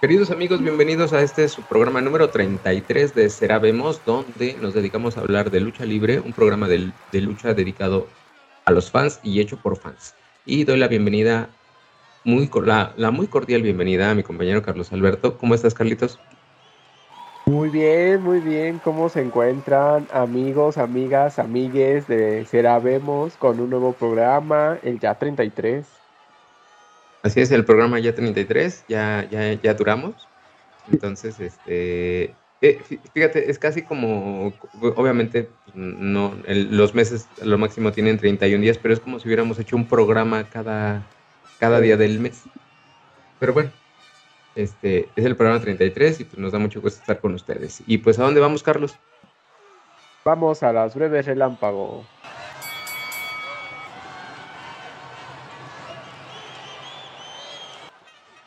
Queridos amigos, bienvenidos a este su programa número 33 de Será Vemos, donde nos dedicamos a hablar de lucha libre, un programa de, lucha dedicado a los fans y hecho por fans. Y doy la bienvenida, muy, la, la muy cordial bienvenida a mi compañero Carlos Alberto. ¿Cómo estás, Carlitos? Muy bien, muy bien. ¿Cómo se encuentran amigos, amigas, amigues de Será Vemos con un nuevo programa, el ya 33? Así es, el programa ya 33, ya, ya, ya duramos. Entonces, este, eh, fíjate, es casi como, obviamente, no, los meses lo máximo tienen 31 días, pero es como si hubiéramos hecho un programa cada, cada día del mes. Pero bueno, este es el programa 33 y pues nos da mucho gusto estar con ustedes. Y pues, ¿a dónde vamos, Carlos? Vamos a las breves relámpago.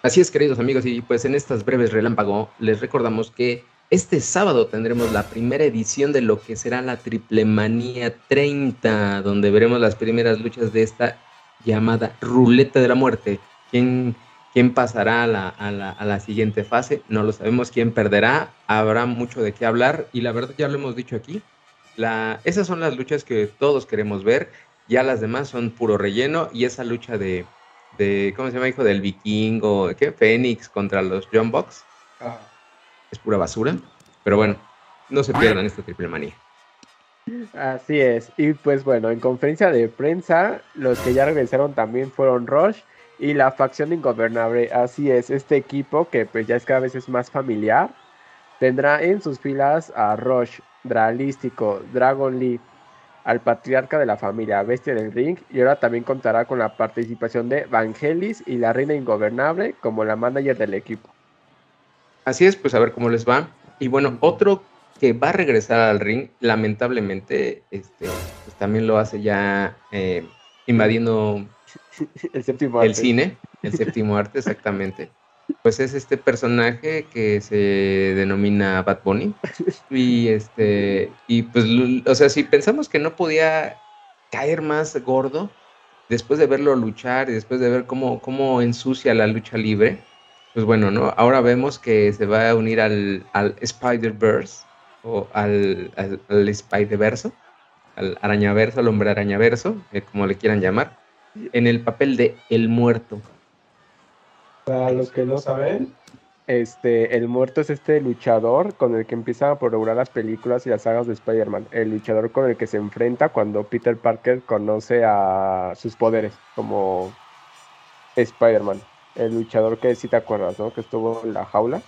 Así es, queridos amigos, y pues en estas breves relámpago les recordamos que este sábado tendremos la primera edición de lo que será la Triple Manía 30, donde veremos las primeras luchas de esta llamada Ruleta de la Muerte. ¿Quién, quién pasará a la, a, la, a la, siguiente fase? No lo sabemos. ¿Quién perderá? Habrá mucho de qué hablar y la verdad ya lo hemos dicho aquí. La, esas son las luchas que todos queremos ver. Ya las demás son puro relleno y esa lucha de, de, ¿cómo se llama? Hijo del vikingo, ¿qué? Fénix contra los John Box. Ah. Es pura basura. Pero bueno, no se pierdan esta triple manía. Así es. Y pues bueno, en conferencia de prensa, los que ya regresaron también fueron Rush y la facción ingobernable. Así es, este equipo que pues ya es cada vez es más familiar, tendrá en sus filas a Rush, Dralístico, Dragon Lee, al patriarca de la familia Bestia del Ring y ahora también contará con la participación de Vangelis y la Reina Ingobernable como la manager del equipo. Así es, pues a ver cómo les va. Y bueno, otro que va a regresar al ring, lamentablemente, este, pues también lo hace ya eh, invadiendo el, séptimo el cine, el séptimo arte, exactamente pues es este personaje que se denomina Bad Bunny. Y este, y pues, o sea, si pensamos que no podía caer más gordo, después de verlo luchar y después de ver cómo, cómo ensucia la lucha libre, pues bueno, ¿no? Ahora vemos que se va a unir al, al Spider-Verse o al, al, Spider-Verso, al arañaverso, al hombre arañaverso, eh, como le quieran llamar, en el papel de El Muerto. Para los que no saben, este, el muerto es este luchador con el que empieza a programar las películas y las sagas de Spider-Man. El luchador con el que se enfrenta cuando Peter Parker conoce a sus poderes como Spider-Man. El luchador que si te acuerdas, ¿no? Que estuvo en la jaula.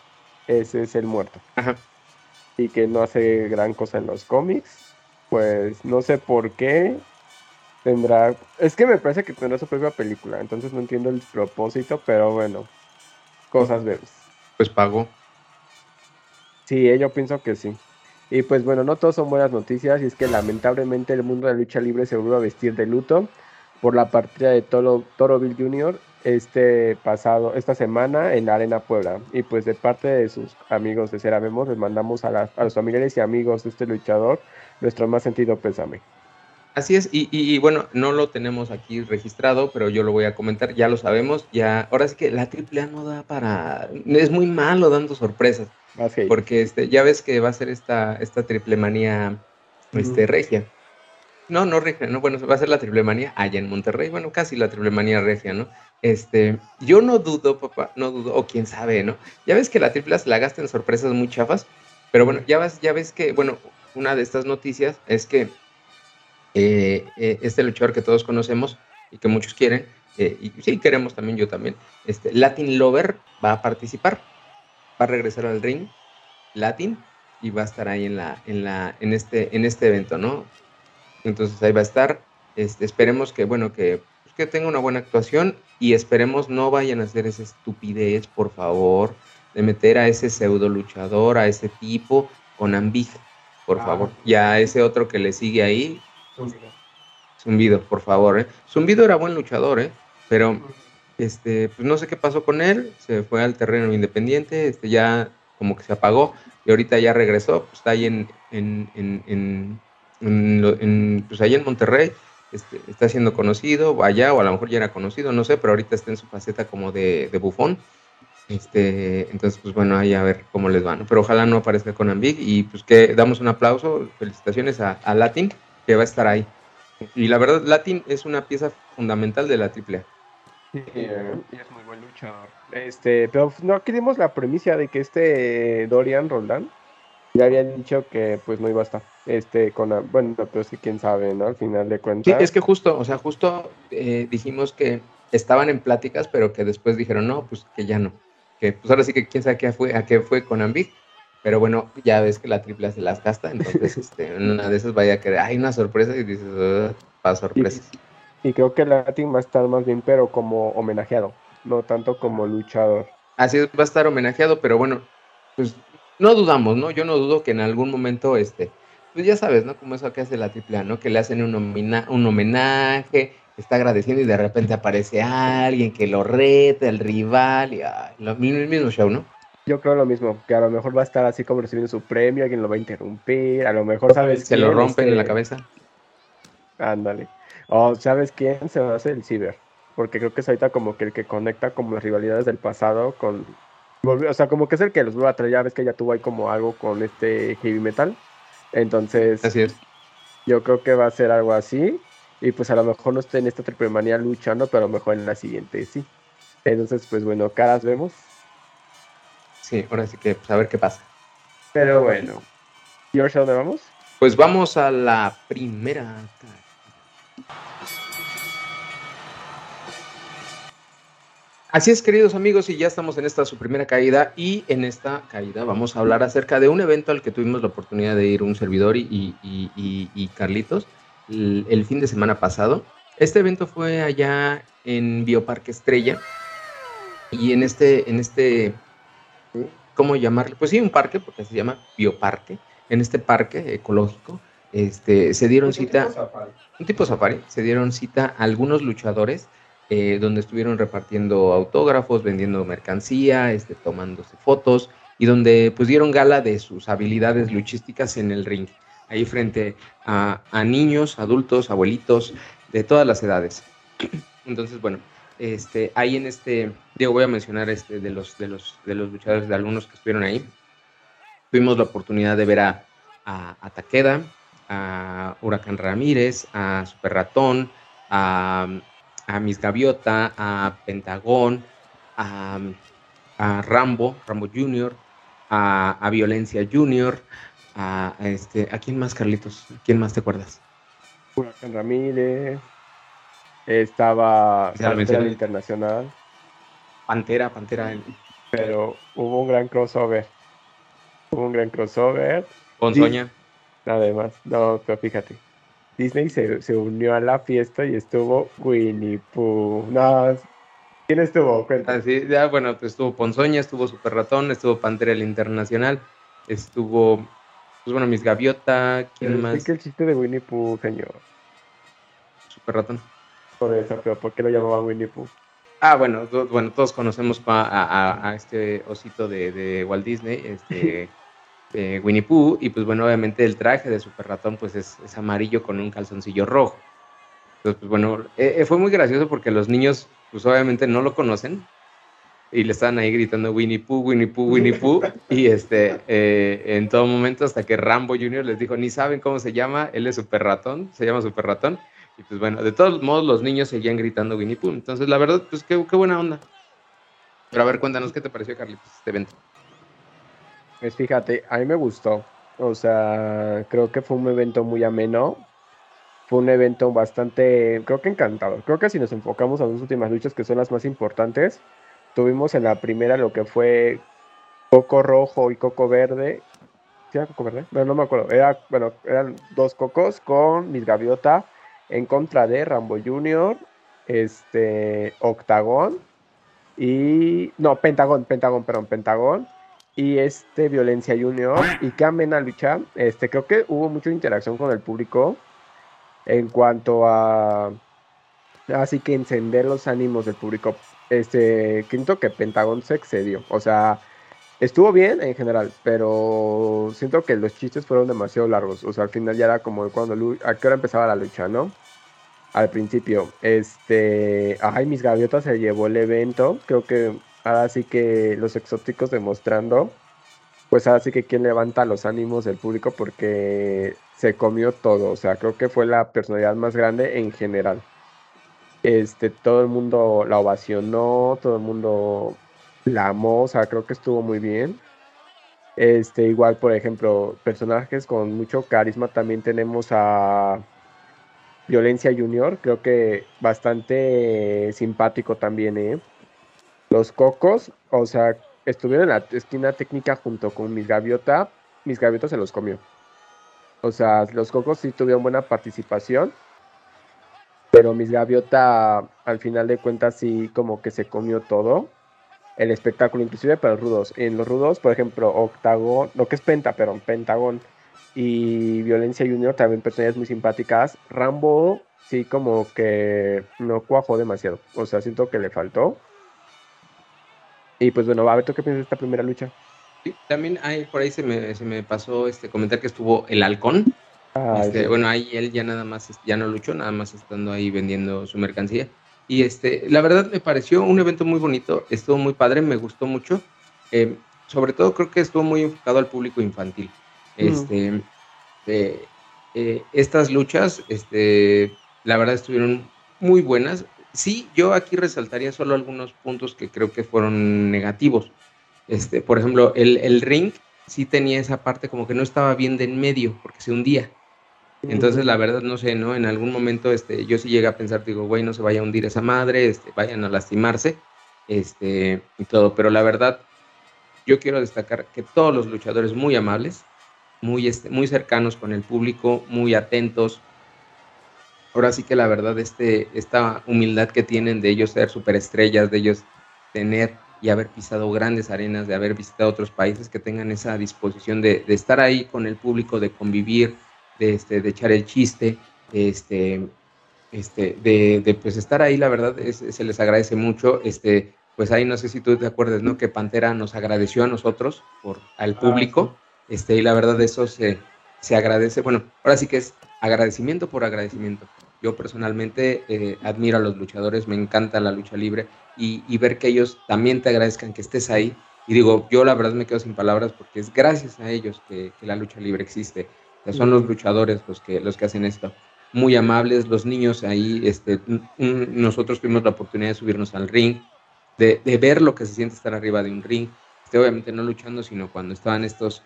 Ese es el muerto. Y que no hace gran cosa en los cómics. Pues no sé por qué tendrá. Es que me parece que tendrá su propia película, entonces no entiendo el propósito, pero bueno, cosas veces. Pues pago. Sí, eh, yo pienso que sí. Y pues bueno, no todos son buenas noticias, y es que lamentablemente el mundo de la lucha libre se vuelve a vestir de luto por la partida de Toro, Toro Bill Jr. este pasado, esta semana en la Arena Puebla. Y pues de parte de sus amigos de Cera Vemos, les mandamos a, a los familiares y amigos de este luchador nuestro más sentido pésame. Así es, y, bueno, no lo tenemos aquí registrado, pero yo lo voy a comentar, ya lo sabemos, ya, ahora sí que la AAA no da para, es muy malo dando sorpresas, porque este, ya ves que va a ser esta, esta triple manía este, regia. No, no regia, no, bueno, va a ser la triple manía allá en Monterrey, bueno, casi la triple manía regia, ¿no? Este, yo no dudo, papá, no dudo, o quién sabe, ¿no? Ya ves que la triple se la gasta en sorpresas muy chafas, pero bueno, ya ves, ya ves que, bueno, una de estas noticias es que eh, eh, este luchador que todos conocemos y que muchos quieren, eh, y sí queremos también, yo también, este, Latin Lover va a participar, va a regresar al ring Latin y va a estar ahí en, la, en, la, en, este, en este evento, ¿no? Entonces ahí va a estar, este, esperemos que, bueno, que, pues, que tenga una buena actuación y esperemos no vayan a hacer esa estupidez, por favor, de meter a ese pseudo luchador, a ese tipo con Ambig, por ah. favor. Y a ese otro que le sigue ahí, Zumbido. por favor, ¿eh? Zumbido era buen luchador, ¿eh? Pero, este, pues no sé qué pasó con él, se fue al terreno independiente, este, ya como que se apagó, y ahorita ya regresó, pues está ahí en, en, en, en, pues allá en Monterrey, este, está siendo conocido, allá, o a lo mejor ya era conocido, no sé, pero ahorita está en su faceta como de, de bufón. Este, entonces, pues bueno, ahí a ver cómo les va, Pero ojalá no aparezca con Ambig y pues que damos un aplauso, felicitaciones a, a Latin, que va a estar ahí. Y la verdad, Latin es una pieza fundamental de la AAA. Sí, eh, es muy buen luchador. Este, pero no queremos la premisa de que este Dorian Roldán ya habían dicho que pues no iba a estar. Este, con bueno, pero sí quién sabe, ¿no? Al final de cuentas. Sí, es que justo, o sea, justo eh, dijimos que estaban en pláticas, pero que después dijeron, no, pues que ya no. Que pues ahora sí que quién sabe qué fue, a qué fue con Ambig. Pero bueno, ya ves que la triple se las gasta, entonces este, una de esas vaya a querer, hay una sorpresa y dices, para sorpresas. Y, creo que Latin va a estar más bien, pero como homenajeado, no tanto como luchador. Así es, va a estar homenajeado, pero bueno, pues no dudamos, ¿no? Yo no dudo que en algún momento, este, pues ya sabes, ¿no? Como eso que hace la AAA, ¿no? Que le hacen un, un homenaje, está agradeciendo y de repente aparece alguien que lo reta, el rival, y lo, el mismo show, ¿no? Yo creo lo mismo, que a lo mejor va a estar así como recibiendo su premio, alguien lo va a interrumpir, a lo mejor sabes Se lo rompen en la este, cabeza. Ándale. O sabes quién se va a hacer el ciber, porque creo que es ahorita como que el que conecta como las rivalidades del pasado con... O sea, como que es el que los vuelve a traer, ya ves que ya tuvo ahí como algo con este heavy metal. Entonces... Así es. Yo creo que va a ser algo así. Y pues a lo mejor no esté en esta triple manía luchando, pero a lo mejor en la siguiente sí. Entonces, pues bueno, caras vemos. Sí, ahora sí que pues, a ver qué pasa. Pero bueno. ¿Y ahora a dónde vamos? Pues vamos a la primera. Así es, queridos amigos, y ya estamos en esta su primera caída. Y en esta caída vamos a hablar acerca de un evento al que tuvimos la oportunidad de ir un servidor y, Carlitos el, fin de semana pasado. Este evento fue allá en Bioparque Estrella. Y en este, en este ¿cómo llamarle? Pues sí, un parque, porque se llama bioparque. En este parque ecológico este, se dieron cita, un tipo safari, se dieron cita a algunos luchadores eh, donde estuvieron repartiendo autógrafos, vendiendo mercancía, este, tomándose fotos y donde pues dieron gala de sus habilidades luchísticas en el ring, ahí frente a, a niños, adultos, abuelitos, de todas las edades. Entonces, bueno, este, ahí en este, digo, voy a mencionar este de los, de los, de los luchadores, de algunos que estuvieron ahí. Tuvimos la oportunidad de ver a, a, Taqueda, a Huracán Ramírez, a Super Ratón, a, a Miss Gaviota, a Pentagón, a, a Rambo, Rambo Junior, a, a Violencia Junior, a, este, ¿a quién más, Carlitos? ¿Quién más te acuerdas? Huracán Ramírez, estaba Pantera Internacional. Pantera, Pantera. Pero hubo un gran crossover. Hubo un gran crossover. Con Soña. Además, no, pero fíjate. Disney se, unió a la fiesta y estuvo Winnie Pooh. No, ¿quién estuvo? Cuenta. Así, ya, bueno, pues estuvo Ponzoña, estuvo Super Ratón, estuvo Pantera el Internacional, estuvo, pues bueno, Mis Gaviota, ¿quién más? que el chiste de Winnie Pooh, señor. Super Ratón por eso, pero ¿por qué lo llamaban Winnie Pooh? Ah, bueno, bueno, todos conocemos a, este osito de, Walt Disney, este Winnie Pooh, y pues bueno, obviamente el traje de Super Ratón pues es, amarillo con un calzoncillo rojo. Entonces, pues bueno, eh, eh, fue muy gracioso porque los niños pues obviamente no lo conocen y le estaban ahí gritando Winnie Pooh, Winnie Pooh, Winnie Pooh, y este, eh, en todo momento hasta que Rambo Jr. les dijo, ni saben cómo se llama, él es Super Ratón, se llama Super Ratón, y pues bueno, de todos modos los niños seguían gritando Winnie Pooh. Entonces, la verdad, pues qué, buena onda. Pero a ver, cuéntanos qué te pareció, Carlitos, este evento. Pues fíjate, a mí me gustó. O sea, creo que fue un evento muy ameno. Fue un evento bastante, creo que encantador. Creo que si nos enfocamos a las últimas luchas, que son las más importantes, tuvimos en la primera lo que fue Coco Rojo y Coco Verde. ¿Sí Coco Verde? No me acuerdo. Era, bueno, eran dos cocos con mis gaviota en contra de Rambo Jr., este, Octagón y. No, Pentagón, Pentagón, perdón, Pentagón y este Violencia Junior y que amena lucha. Este, creo que hubo mucha interacción con el público en cuanto a así que encender los ánimos del público. Este, siento que Pentagón se excedió. O sea, estuvo bien en general, pero siento que los chistes fueron demasiado largos. O sea, al final ya era como cuando a qué hora empezaba la lucha, ¿no? Al principio, este, ay, mis gaviotas se llevó el evento. Creo que ahora sí que los exóticos demostrando, pues ahora sí que quien levanta los ánimos del público porque se comió todo, o sea, creo que fue la personalidad más grande en general. Este, todo el mundo la ovacionó, todo el mundo la amó, creo que estuvo muy bien. Este, igual, por ejemplo, personajes con mucho carisma también tenemos a Violencia Junior, creo que bastante simpático también, ¿eh? Los Cocos, o sea, estuvieron en la esquina técnica junto con Mis Gaviota, Mis Gaviota se los comió. O sea, los Cocos sí tuvieron buena participación, pero Mis Gaviota al final de cuentas sí como que se comió todo el espectáculo, inclusive para los rudos. En los rudos, por ejemplo, Octagon, lo que es Penta, pero Pentagon y Violencia Junior también personalidades muy simpáticas. Rambo sí como que no cuajó demasiado. O sea, siento que le faltó. Y pues bueno, a ver, ¿tú qué piensas de esta primera lucha? Sí, también hay, por ahí se me, se me pasó este comentar que estuvo el halcón. Ah, este, bueno, ahí él ya nada más, ya no luchó, nada más estando ahí vendiendo su mercancía. Y este, la verdad me pareció un evento muy bonito, estuvo muy padre, me gustó mucho. Eh, sobre todo creo que estuvo muy enfocado al público infantil. Este, eh, eh, estas luchas, este, la verdad estuvieron muy buenas. Sí, yo aquí resaltaría solo algunos puntos que creo que fueron negativos. Este, por ejemplo, el, el ring sí tenía esa parte como que no estaba bien de en medio porque se hundía. Entonces, la verdad, no sé, ¿no? En algún momento, este, yo sí llegué a pensar, digo, güey, no se vaya a hundir esa madre, este, vayan a lastimarse, este, y todo. Pero la verdad, yo quiero destacar que todos los luchadores muy amables, muy, este, muy cercanos con el público, muy atentos. Ahora sí que la verdad, este, esta humildad que tienen de ellos ser superestrellas, de ellos tener y haber pisado grandes arenas, de haber visitado otros países, que tengan esa disposición de, de estar ahí con el público, de convivir, de, este, de echar el chiste, este, este, de, de pues estar ahí, la verdad, se les agradece mucho. Este, pues ahí no sé si tú te acuerdas, ¿no? Que Pantera nos agradeció a nosotros, por, al ah, público, este, y la verdad eso se, se agradece. Bueno, ahora sí que es agradecimiento por agradecimiento. Yo personalmente eh, admiro a los luchadores, me encanta la lucha libre y, y, ver que ellos también te agradezcan que estés ahí. Y digo, yo la verdad me quedo sin palabras porque es gracias a ellos que, que la lucha libre existe son los luchadores los que, los que hacen esto. Muy amables, los niños ahí, este, nosotros tuvimos la oportunidad de subirnos al ring, de, ver lo que se siente estar arriba de un ring, este, obviamente no luchando, sino cuando estaban estos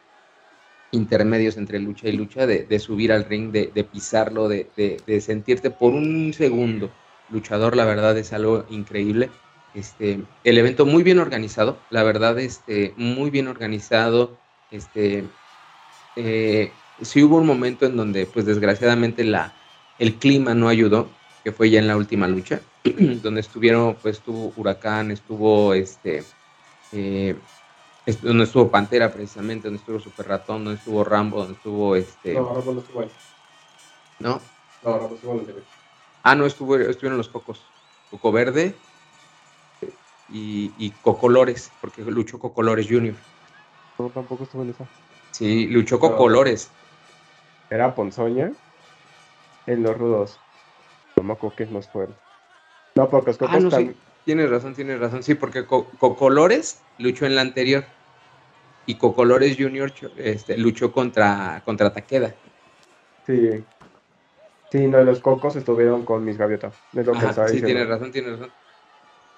intermedios entre lucha y lucha, de, subir al ring, de, pisarlo, de, sentirte por un segundo luchador, la verdad es algo increíble. Este, el evento muy bien organizado, la verdad, este, muy bien organizado, este, eh, sí hubo un momento en donde, pues desgraciadamente, la, el clima no ayudó, que fue ya en la última lucha, donde estuvieron, pues estuvo Huracán, estuvo este, eh, donde estuvo Pantera precisamente, donde estuvo Super Ratón, donde estuvo Rambo, donde estuvo este. No, Rambo no estuvo ahí. ¿No? No, Rambo estuvo en el Ah, no, estuvo, estuvieron los cocos. Coco Verde y, y Cocolores, porque luchó Cocolores Junior. No, tampoco estuvo en esa. Sí, luchó Cocolores era Ponzoña en los rudos. No qué es más fuerte. No, porque los ah, no, sí. Tienes razón, tienes razón. Sí, porque Cocolores luchó en la anterior. Y Cocolores Junior este, luchó contra, contra Taqueda. Sí. Sí, no, los cocos estuvieron con mis gaviotas. sí, tienes razón, tienes razón.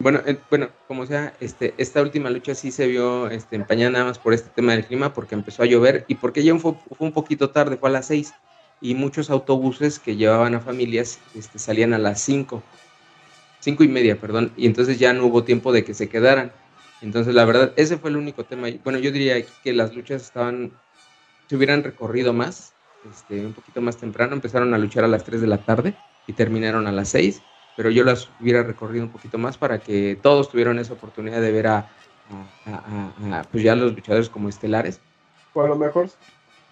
Bueno, bueno, como sea, este, esta última lucha sí se vio este, empañada nada más por este tema del clima, porque empezó a llover y porque ya fue, un poquito tarde, fue a las seis, y muchos autobuses que llevaban a familias este, salían a las cinco, cinco y media, perdón, y entonces ya no hubo tiempo de que se quedaran. Entonces, la verdad, ese fue el único tema. Bueno, yo diría que las luchas estaban, se hubieran recorrido más, este, un poquito más temprano, empezaron a luchar a las 3 de la tarde y terminaron a las 6 pero yo las hubiera recorrido un poquito más para que todos tuvieran esa oportunidad de ver a, pues ya los luchadores como estelares. O a lo mejor,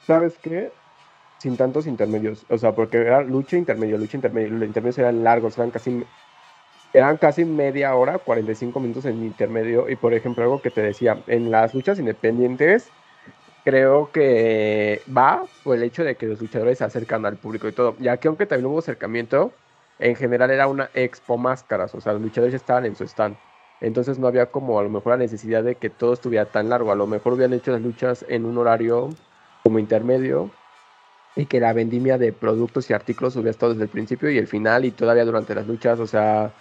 ¿sabes qué? Sin tantos intermedios, o sea, porque era lucha intermedio, lucha intermedio, los intermedios eran largos, eran casi, eran casi media hora, 45 minutos en intermedio, y por ejemplo, algo que te decía, en las luchas independientes, creo que va por el hecho de que los luchadores se acercan al público y todo, ya que aunque también hubo acercamiento, en general era una expo máscaras, o sea, los luchadores estaban en su stand. Entonces no había como a lo mejor la necesidad de que todo estuviera tan largo. A lo mejor hubieran hecho las luchas en un horario como intermedio y que la vendimia de productos y artículos hubiera estado desde el principio y el final y todavía durante las luchas, o sea,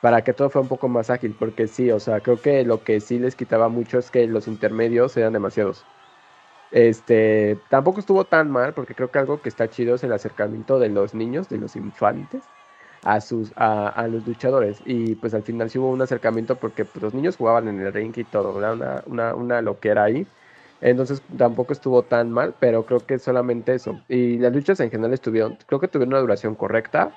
para que todo fuera un poco más ágil, porque sí, o sea, creo que lo que sí les quitaba mucho es que los intermedios eran demasiados. Este, tampoco estuvo tan mal, porque creo que algo que está chido es el acercamiento de los niños, de los infantes, a sus a, los luchadores y pues al final sí hubo un acercamiento porque pues, los niños jugaban en el ring y todo, era una, una, una loquera ahí. Entonces tampoco estuvo tan mal, pero creo que solamente eso. Y las luchas en general estuvieron, creo que tuvieron una duración correcta.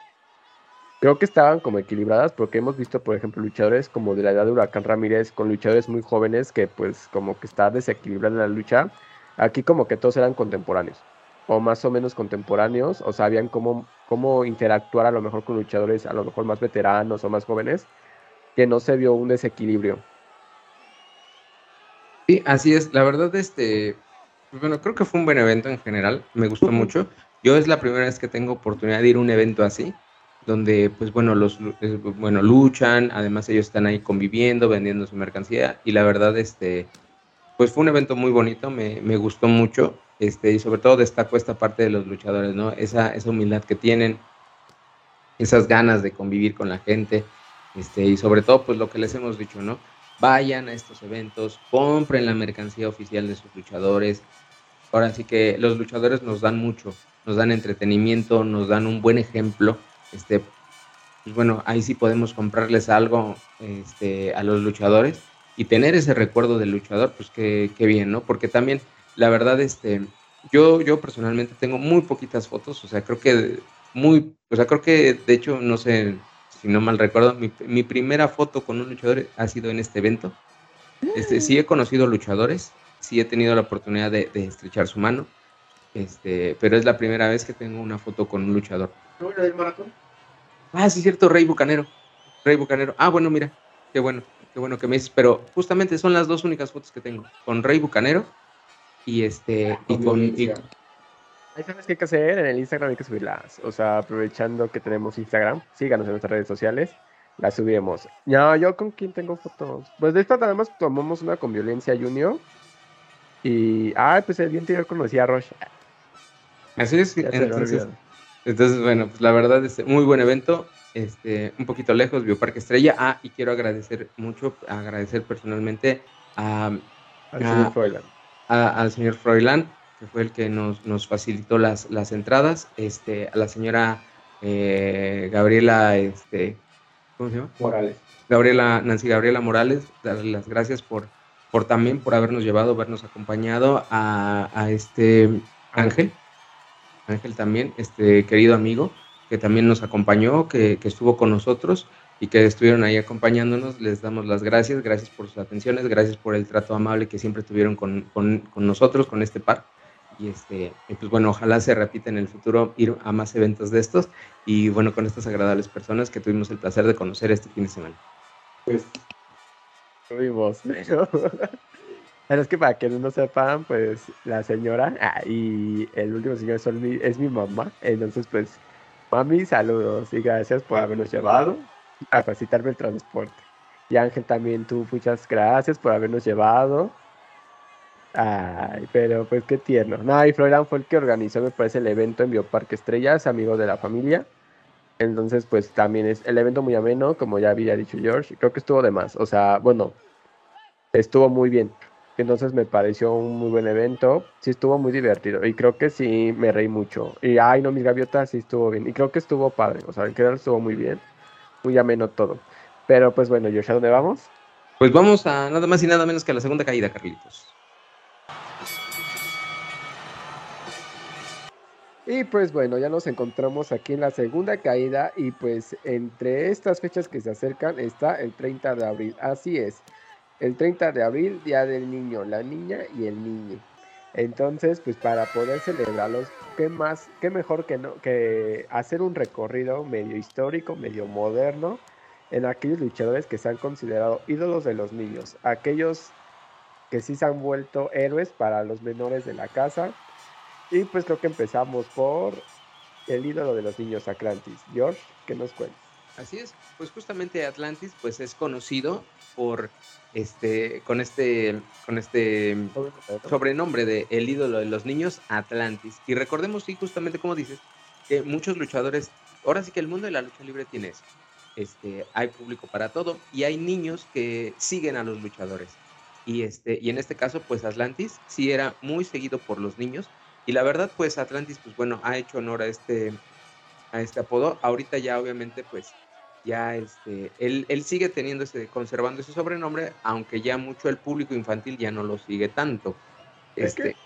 Creo que estaban como equilibradas porque hemos visto, por ejemplo, luchadores como de la edad de Huracán Ramírez con luchadores muy jóvenes que pues como que está desequilibrada la lucha. Aquí como que todos eran contemporáneos o más o menos contemporáneos o sabían cómo, cómo interactuar a lo mejor con luchadores a lo mejor más veteranos o más jóvenes, que no se vio un desequilibrio. Sí, así es. La verdad, este, bueno, creo que fue un buen evento en general. Me gustó mucho. Yo es la primera vez que tengo oportunidad de ir a un evento así, donde, pues bueno, los, eh, bueno, luchan. Además, ellos están ahí conviviendo, vendiendo su mercancía. Y la verdad, este, pues fue un evento muy bonito. Me, me gustó mucho. Este, y sobre todo destaco esta parte de los luchadores, ¿no? Esa, esa humildad que tienen, esas ganas de convivir con la gente, este, y sobre todo, pues lo que les hemos dicho, ¿no? Vayan a estos eventos, compren la mercancía oficial de sus luchadores. Ahora sí que los luchadores nos dan mucho, nos dan entretenimiento, nos dan un buen ejemplo. Este, pues bueno, ahí sí podemos comprarles algo este, a los luchadores y tener ese recuerdo del luchador, pues qué, bien, ¿no? Porque también la verdad, este, yo, yo personalmente tengo muy poquitas fotos, o sea, creo que muy, o sea, creo que de hecho, no sé si no mal recuerdo, mi, primera foto con un luchador ha sido en este evento. Este, sí he conocido luchadores, sí he tenido la oportunidad de, estrechar su mano, este, pero es la primera vez que tengo una foto con un luchador. ¿No era del maratón? Ah, sí, cierto, Rey Bucanero. Rey Bucanero. Ah, bueno, mira, qué bueno, qué bueno que me dices, pero justamente son las dos únicas fotos que tengo, con Rey Bucanero y este y con Ahí sabes qué hay que hacer, en el Instagram hay que subirlas. O sea, aprovechando que tenemos Instagram, síganos en nuestras redes sociales, las subimos. No, yo con quién tengo fotos. Pues de esta además tomamos una con Violencia Junior. Y, ay, pues el día anterior conocí a Roche. Así es, entonces, entonces, bueno, pues la verdad es muy buen evento, este, un poquito lejos, Bioparque Estrella. Ah, y quiero agradecer mucho, agradecer personalmente a, a, al señor Froilán, que fue el que nos, nos facilitó las, las entradas, este, a la señora eh, Gabriela, este, ¿cómo se llama? Morales. Gabriela, Nancy Gabriela Morales, darle las gracias por, por también por habernos llevado, habernos acompañado a, a este Ángel, Ángel también, este querido amigo, que también nos acompañó, que, que estuvo con nosotros y que estuvieron ahí acompañándonos. Les damos las gracias, gracias por sus atenciones, gracias por el trato amable que siempre tuvieron con, con, con nosotros, con este par. Y este, pues bueno, ojalá se repita en el futuro ir a más eventos de estos y bueno, con estas agradables personas que tuvimos el placer de conocer este fin de semana. Pues tuvimos, pero, pero es que para que no sepan, pues la señora ah, y el último señor es mi mamá, entonces pues mami, saludos y gracias por habernos llevado a facilitarme el transporte. Y Ángel también, tú muchas gracias por habernos llevado. Ay, pero pues qué tierno. No, y Florian fue el que organizó, me parece, el evento en Bioparque Estrellas, amigo de la familia. Entonces, pues también es el evento muy ameno, como ya había dicho George. Creo que estuvo de más. O sea, bueno, estuvo muy bien. Entonces me pareció un muy buen evento. Sí, estuvo muy divertido. Y creo que sí me reí mucho. Y ay, no, mis gaviotas sí estuvo bien. Y creo que estuvo padre. O sea, en general estuvo muy bien muy ameno todo. Pero pues bueno, Josh, ¿a dónde vamos? Pues vamos a nada más y nada menos que a la segunda caída, Carlitos. Y pues bueno, ya nos encontramos aquí en la segunda caída y pues entre estas fechas que se acercan está el 30 de abril. Así es, el 30 de abril, Día del Niño, la niña y el niño. Entonces, pues para poder celebrarlos, qué más, qué mejor que, no, que hacer un recorrido medio histórico, medio moderno, en aquellos luchadores que se han considerado ídolos de los niños, aquellos que sí se han vuelto héroes para los menores de la casa. Y pues creo que empezamos por el ídolo de los niños, Atlantis. George, ¿qué nos cuentas? Así es, pues justamente Atlantis pues es conocido por este con este con este sobrenombre de el ídolo de los niños Atlantis. Y recordemos sí justamente como dices que muchos luchadores, ahora sí que el mundo de la lucha libre tiene eso. Este, hay público para todo y hay niños que siguen a los luchadores. Y este y en este caso pues Atlantis sí era muy seguido por los niños y la verdad pues Atlantis pues bueno, ha hecho honor a este a este apodo. Ahorita ya obviamente pues ya este, él, él sigue teniendo ese, conservando ese sobrenombre, aunque ya mucho el público infantil ya no lo sigue tanto. Este,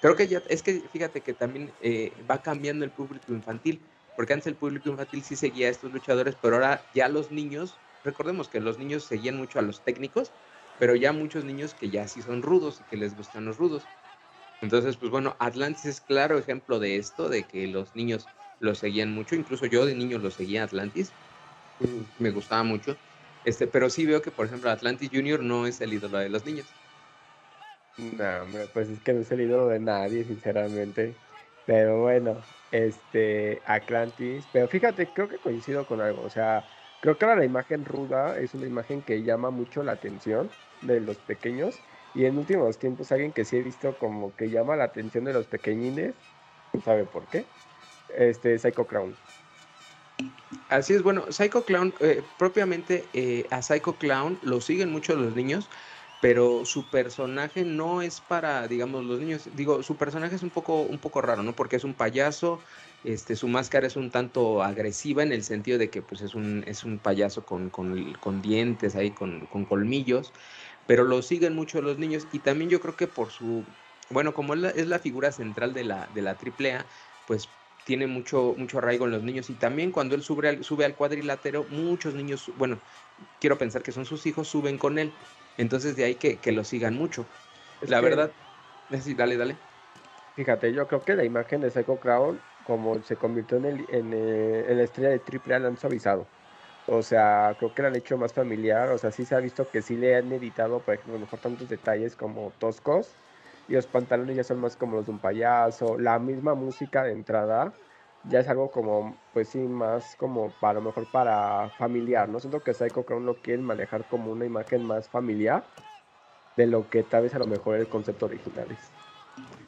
creo que ya, es que fíjate que también eh, va cambiando el público infantil, porque antes el público infantil sí seguía a estos luchadores, pero ahora ya los niños, recordemos que los niños seguían mucho a los técnicos, pero ya muchos niños que ya sí son rudos y que les gustan los rudos. Entonces, pues bueno, Atlantis es claro ejemplo de esto, de que los niños lo seguían mucho, incluso yo de niño lo seguía Atlantis, me gustaba mucho. Este, pero sí veo que, por ejemplo, Atlantis Junior no es el ídolo de los niños. No, pues es que no es el ídolo de nadie, sinceramente. Pero bueno, este, Atlantis. Pero fíjate, creo que coincido con algo. O sea, creo que ahora la imagen ruda es una imagen que llama mucho la atención de los pequeños. Y en últimos tiempos, alguien que sí he visto como que llama la atención de los pequeñines, ¿sabe por qué? Este, Psycho Crown. Así es, bueno, Psycho Clown, eh, propiamente eh, a Psycho Clown lo siguen mucho los niños, pero su personaje no es para, digamos, los niños. Digo, su personaje es un poco, un poco raro, ¿no? Porque es un payaso, este, su máscara es un tanto agresiva en el sentido de que pues, es, un, es un payaso con, con, dientes ahí, con, con, colmillos, pero lo siguen mucho los niños y también yo creo que por su, bueno, como es la, es la figura central de la, de la AAA, pues tiene mucho, mucho arraigo en los niños y también cuando él sube al, sube al cuadrilátero, muchos niños, bueno, quiero pensar que son sus hijos, suben con él. Entonces de ahí que, lo sigan mucho. la verdad, sí, dale, dale. Fíjate, yo creo que la imagen de Psycho Crown, como se convirtió en, el, en, eh, la estrella de Triple A, la han suavizado. O sea, creo que la han hecho más familiar. O sea, sí se ha visto que sí le han editado, por ejemplo, mejor tantos detalles como toscos y los pantalones ya son más como los de un payaso, la misma música de entrada ya es algo como, pues sí, más como para lo mejor para familiar, ¿no? Siento que Psycho Crown lo quieren manejar como una imagen más familiar de lo que tal vez a lo mejor el concepto original es.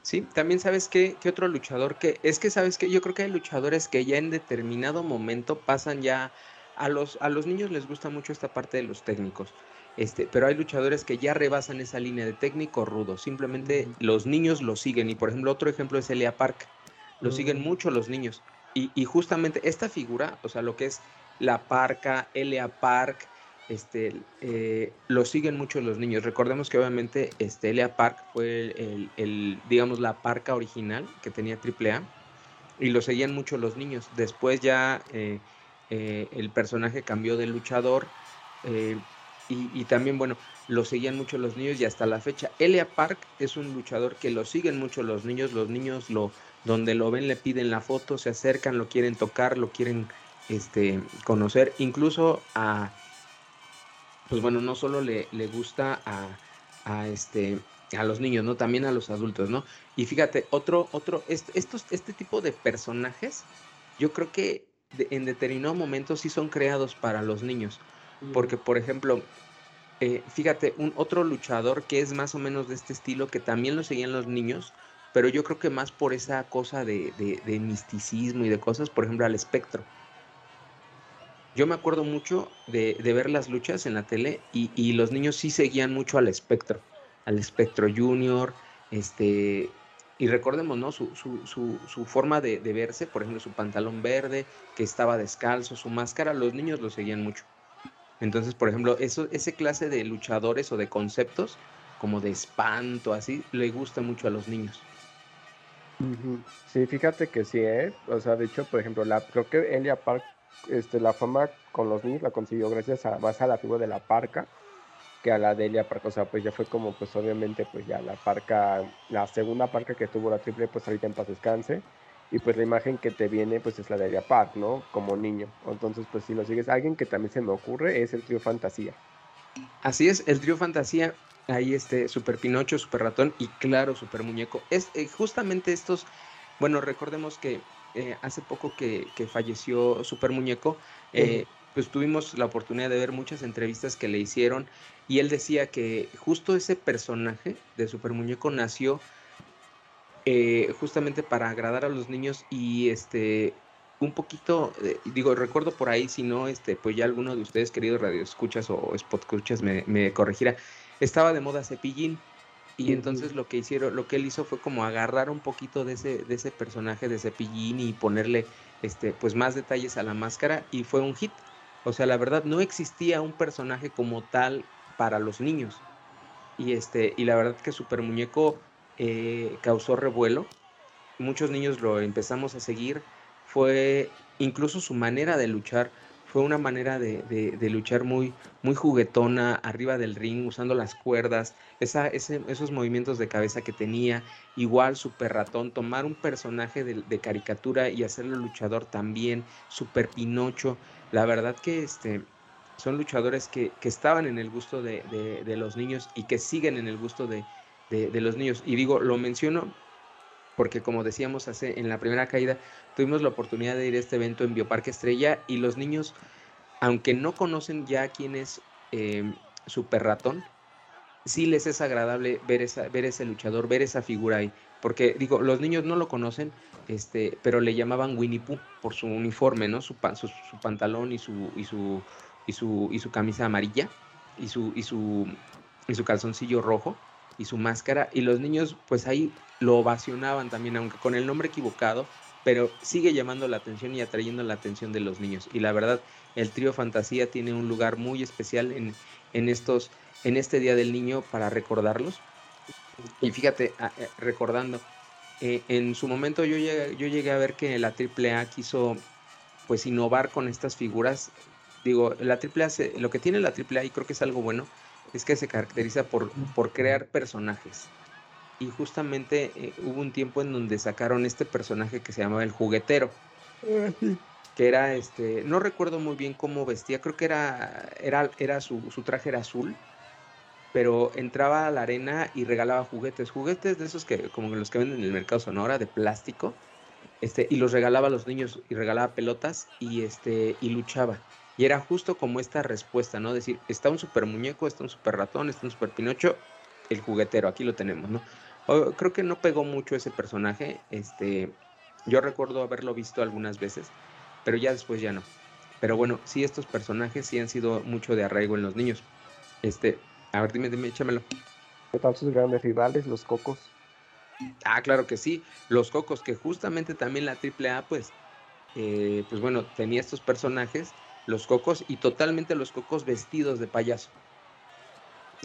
Sí, también sabes que, que otro luchador que, es que sabes que yo creo que hay luchadores que ya en determinado momento pasan ya, a los, a los niños les gusta mucho esta parte de los técnicos. Este, pero hay luchadores que ya rebasan esa línea de técnico rudo. Simplemente los niños lo siguen. Y por ejemplo, otro ejemplo es Elia Park. Lo siguen mucho los niños. Y, justamente esta figura, o sea, lo que es la Parca, Elia Park, este, eh, lo siguen mucho los niños. Recordemos que obviamente este, Elia Park fue el, digamos, la parca original que tenía AAA y lo seguían mucho los niños. Después ya eh, eh, el personaje cambió de luchador y, también, bueno, lo seguían mucho los niños y hasta la fecha. Elia Park es un luchador que lo siguen mucho los niños. Los niños lo, donde lo ven le piden la foto, se acercan, lo quieren tocar, lo quieren este, conocer. Incluso a, pues bueno, no solo le, le gusta a, a, este, a los niños, ¿no? También a los adultos, ¿no? Y fíjate, otro, otro, estos, este tipo de personajes, yo creo que en determinado momento sí son creados para los niños. Porque, por ejemplo, eh, fíjate, un otro luchador que es más o menos de este estilo, que también lo seguían los niños, pero yo creo que más por esa cosa de, misticismo y de cosas, por ejemplo, al espectro. Yo me acuerdo mucho de, ver las luchas en la tele y, los niños sí seguían mucho al espectro, al espectro junior, este, y recordemos, ¿no? Su, su forma de, verse, por ejemplo, su pantalón verde, que estaba descalzo, su máscara, los niños lo seguían mucho. Entonces, por ejemplo, eso, ese clase de luchadores o de conceptos, como de espanto, así, le gusta mucho a los niños. Sí, fíjate que sí, ¿eh? O sea, de hecho, por ejemplo, la, creo que Elia Park, este, la fama con los niños la consiguió gracias a, más a la figura de la parca que a la de Elia Park. O sea, pues ya fue como, pues obviamente, pues ya la parca, la segunda parca que tuvo la triple, pues ahorita en paz descanse y pues la imagen que te viene pues es la de Park, ¿no? Como niño. Entonces pues si lo sigues, alguien que también se me ocurre es el trío Fantasía. Así es, el trío Fantasía, ahí este Super Pinocho, Super Ratón y claro, Super Muñeco. Es eh, justamente estos, bueno, recordemos que eh, hace poco que, falleció Super Muñeco, eh, pues tuvimos la oportunidad de ver muchas entrevistas que le hicieron y él decía que justo ese personaje de Super Muñeco nació eh, justamente para agradar a los niños y este un poquito, eh, digo, recuerdo por ahí, si no, este, pues ya alguno de ustedes, queridos radioescuchas o spotescuchas, me, me corregirá, estaba de moda Cepillín. Y entonces lo que hicieron, lo que él hizo fue como agarrar un poquito de ese, de ese personaje de Cepillín y ponerle este, pues más detalles a la máscara y fue un hit. O sea, la verdad, no existía un personaje como tal para los niños. Y, este, y la verdad que Super Muñeco eh, causó revuelo. Muchos niños lo empezamos a seguir. Fue incluso su manera de luchar fue una manera de, luchar muy, muy juguetona, arriba del ring, usando las cuerdas, esa, esos movimientos de cabeza que tenía, igual super ratón, tomar un personaje de, caricatura y hacerlo luchador también, super Pinocho, la verdad que este, son luchadores que, estaban en el gusto de, los niños y que siguen en el gusto de, los niños. Y digo, lo menciono porque como decíamos hace en la primera caída, tuvimos la oportunidad de ir a este evento en Bioparque Estrella y los niños, aunque no conocen ya quién es eh, Super Ratón, sí les es agradable ver, esa, ver ese luchador, ver esa figura ahí. Porque digo, los niños no lo conocen, este, pero le llamaban Winnie Pooh por su uniforme, ¿no? Su, su, su pantalón y su, y su, y su, y su camisa amarilla y su, y su, y su calzoncillo rojo y su máscara. Y los niños, pues ahí lo ovacionaban también, aunque con el nombre equivocado, pero sigue llamando la atención y atrayendo la atención de los niños. Y la verdad, el trío Fantasía tiene un lugar muy especial en, en, estos, en este Día del Niño para recordarlos. Y fíjate, eh, recordando, eh, en su momento yo llegué, yo llegué a ver que la AAA quiso pues innovar con estas figuras. Digo, la AAA, lo que tiene la AAA y creo que es algo bueno, es que se caracteriza por, por crear personajes. Y justamente eh, hubo un tiempo en donde sacaron este personaje que se llamaba el juguetero. Que era este, no recuerdo muy bien cómo vestía, creo que era, era, era su, su traje era azul, pero entraba a la arena y regalaba juguetes, juguetes de esos que como los que venden en el mercado Sonora de plástico, este y los regalaba a los niños y regalaba pelotas y este y luchaba. Y era justo como esta respuesta, ¿no? Decir, está un super muñeco, está un super ratón, está un super pinocho, el juguetero, aquí lo tenemos, ¿no? creo que no pegó mucho ese personaje, este, yo recuerdo haberlo visto algunas veces, pero ya después ya no. Pero bueno, sí, estos personajes sí han sido mucho de arraigo en los niños. Este, a ver, dime, dime, échamelo. ¿Qué tal sus grandes rivales, los cocos? Ah, claro que sí, los cocos, que justamente también la AAA, pues, eh, pues bueno, tenía estos personajes los cocos y totalmente los cocos vestidos de payaso.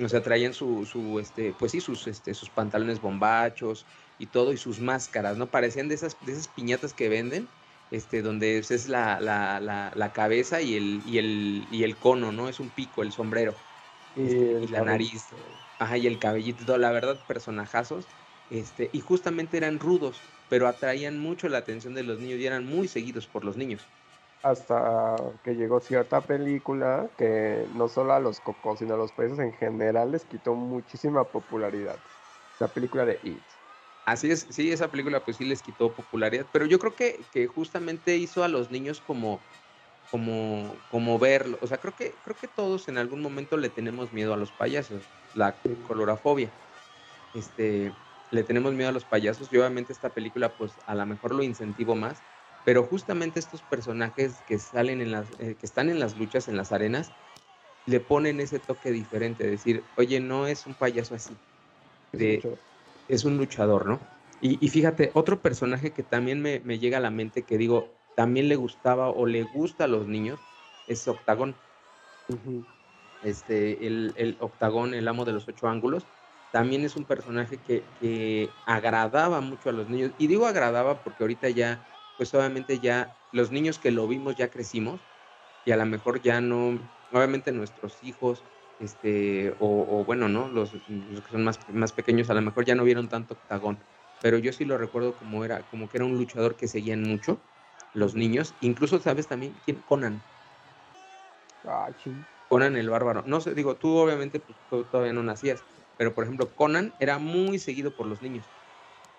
O sea, traían su, su este, pues sí, sus, este, sus pantalones bombachos y todo, y sus máscaras, ¿no? Parecían de esas, de esas piñatas que venden, este, donde es la, la, la, cabeza y el, y, el, y el cono, ¿no? Es un pico, el sombrero. Y, este, la nariz. Ajá, y el cabellito, la verdad, personajazos. Este, y justamente eran rudos, pero atraían mucho la atención de los niños y eran muy seguidos por los niños hasta que llegó cierta película que no solo a los cocos, sino a los países en general les quitó muchísima popularidad. La película de It. Así es, sí, esa película pues sí les quitó popularidad, pero yo creo que, que justamente hizo a los niños como, como, como verlo. O sea, creo que, creo que todos en algún momento le tenemos miedo a los payasos, la colorafobia. Este, le tenemos miedo a los payasos y obviamente esta película pues a lo mejor lo incentivo más pero justamente estos personajes que salen en las, eh, que están en las luchas, en las arenas, le ponen ese toque diferente, decir, oye, no es un payaso así, es, un luchador, ¿no? Y, fíjate, otro personaje que también me, llega a la mente, que digo, también le gustaba o le gusta a los niños, es Octagón. Este, el, el, Octagón, el amo de los ocho ángulos, también es un personaje que, que agradaba mucho a los niños. Y digo agradaba porque ahorita ya pues obviamente ya los niños que lo vimos ya crecimos y a lo mejor ya no, obviamente nuestros hijos, este, o, bueno, ¿no? Los, que son más, más pequeños a lo mejor ya no vieron tanto Octagón, pero yo sí lo recuerdo como era, como que era un luchador que seguían mucho los niños, incluso sabes también quién, Conan. Ah, Conan el bárbaro. No sé, digo, tú obviamente pues, todavía no nacías, pero por ejemplo, Conan era muy seguido por los niños.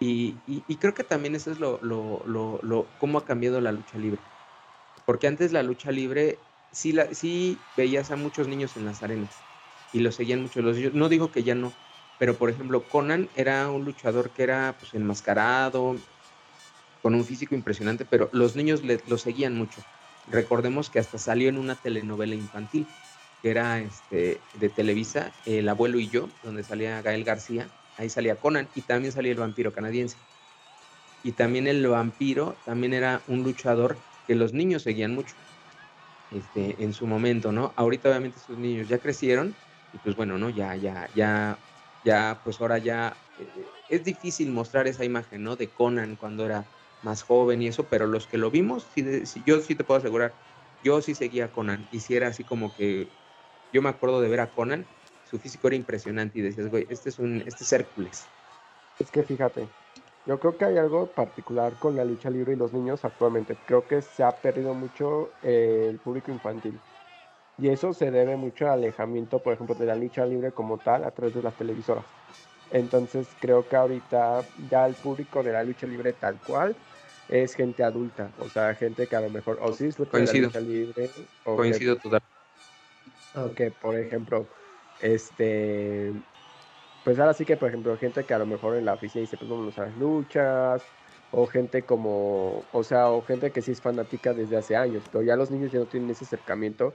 Y, creo que también eso es lo, lo, lo, cómo ha cambiado la lucha libre. Porque antes la lucha libre sí, la, sí veías a muchos niños en las arenas y lo seguían mucho los niños. No digo que ya no, pero por ejemplo, Conan era un luchador que era pues enmascarado, con un físico impresionante, pero los niños lo seguían mucho. Recordemos que hasta salió en una telenovela infantil, que era este, de Televisa, El abuelo y yo, donde salía Gael García, ahí salía Conan y también salía el vampiro canadiense. Y también el vampiro también era un luchador que los niños seguían mucho este, en su momento, ¿no? Ahorita obviamente sus niños ya crecieron y pues bueno, ¿no? Ya, ya, ya, ya, pues ahora ya eh, es difícil mostrar esa imagen, ¿no? De Conan cuando era más joven y eso, pero los que lo vimos, yo sí te puedo asegurar, yo sí seguía a Conan y si era así como que yo me acuerdo de ver a Conan, su físico era impresionante y decías, güey, este es un, este es Hércules. Es que fíjate, yo creo que hay algo particular con la lucha libre y los niños actualmente. Creo que se ha perdido mucho eh, el público infantil. Y eso se debe mucho al alejamiento, por ejemplo, de la lucha libre como tal a través de las televisoras. Entonces creo que ahorita ya el público de la lucha libre tal cual es gente adulta, o sea, gente que a lo mejor o sí disfruta de la lucha libre. O Coincido por ejemplo, este, pues ahora sí que, por ejemplo, gente que a lo mejor en la oficina dice, pues vamos a las luchas, o gente como, o sea, o gente que sí es fanática desde hace años, pero ya los niños ya no tienen ese acercamiento